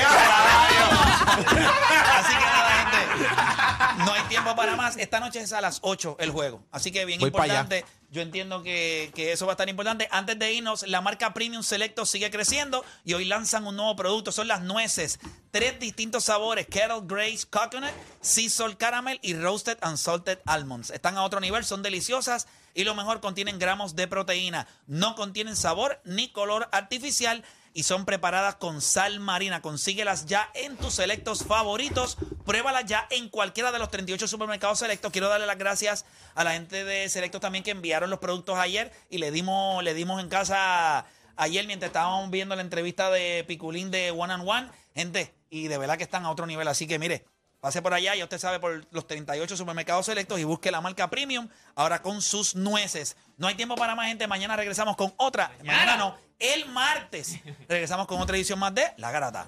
Speaker 3: Así que nada, gente. No hay tiempo para más. Esta noche es a las 8 el juego. Así que bien
Speaker 5: Voy
Speaker 3: importante. Yo entiendo que, eso va a estar importante. Antes de irnos, la marca Premium Selecto sigue creciendo y hoy lanzan un nuevo producto. Son las nueces. Tres distintos sabores: Kettle Grace Coconut, Sea Caramel y Roasted and Salted Almonds. Están a otro nivel, son deliciosas y lo mejor contienen gramos de proteína. No contienen sabor ni color artificial y son preparadas con sal marina. Consíguelas ya en tus selectos favoritos. Pruébalas ya en cualquiera de los 38 supermercados selectos. Quiero darle las gracias a la gente de Selectos también que enviaron los productos ayer y le dimos, le dimos en casa ayer mientras estábamos viendo la entrevista de Piculín de One and One. Gente, y de verdad que están a otro nivel. Así que mire, pase por allá, ya usted sabe, por los 38 supermercados selectos y busque la marca Premium ahora con sus nueces. No hay tiempo para más, gente. Mañana regresamos con otra. Mañana no, el martes regresamos con otra edición más de La Garata.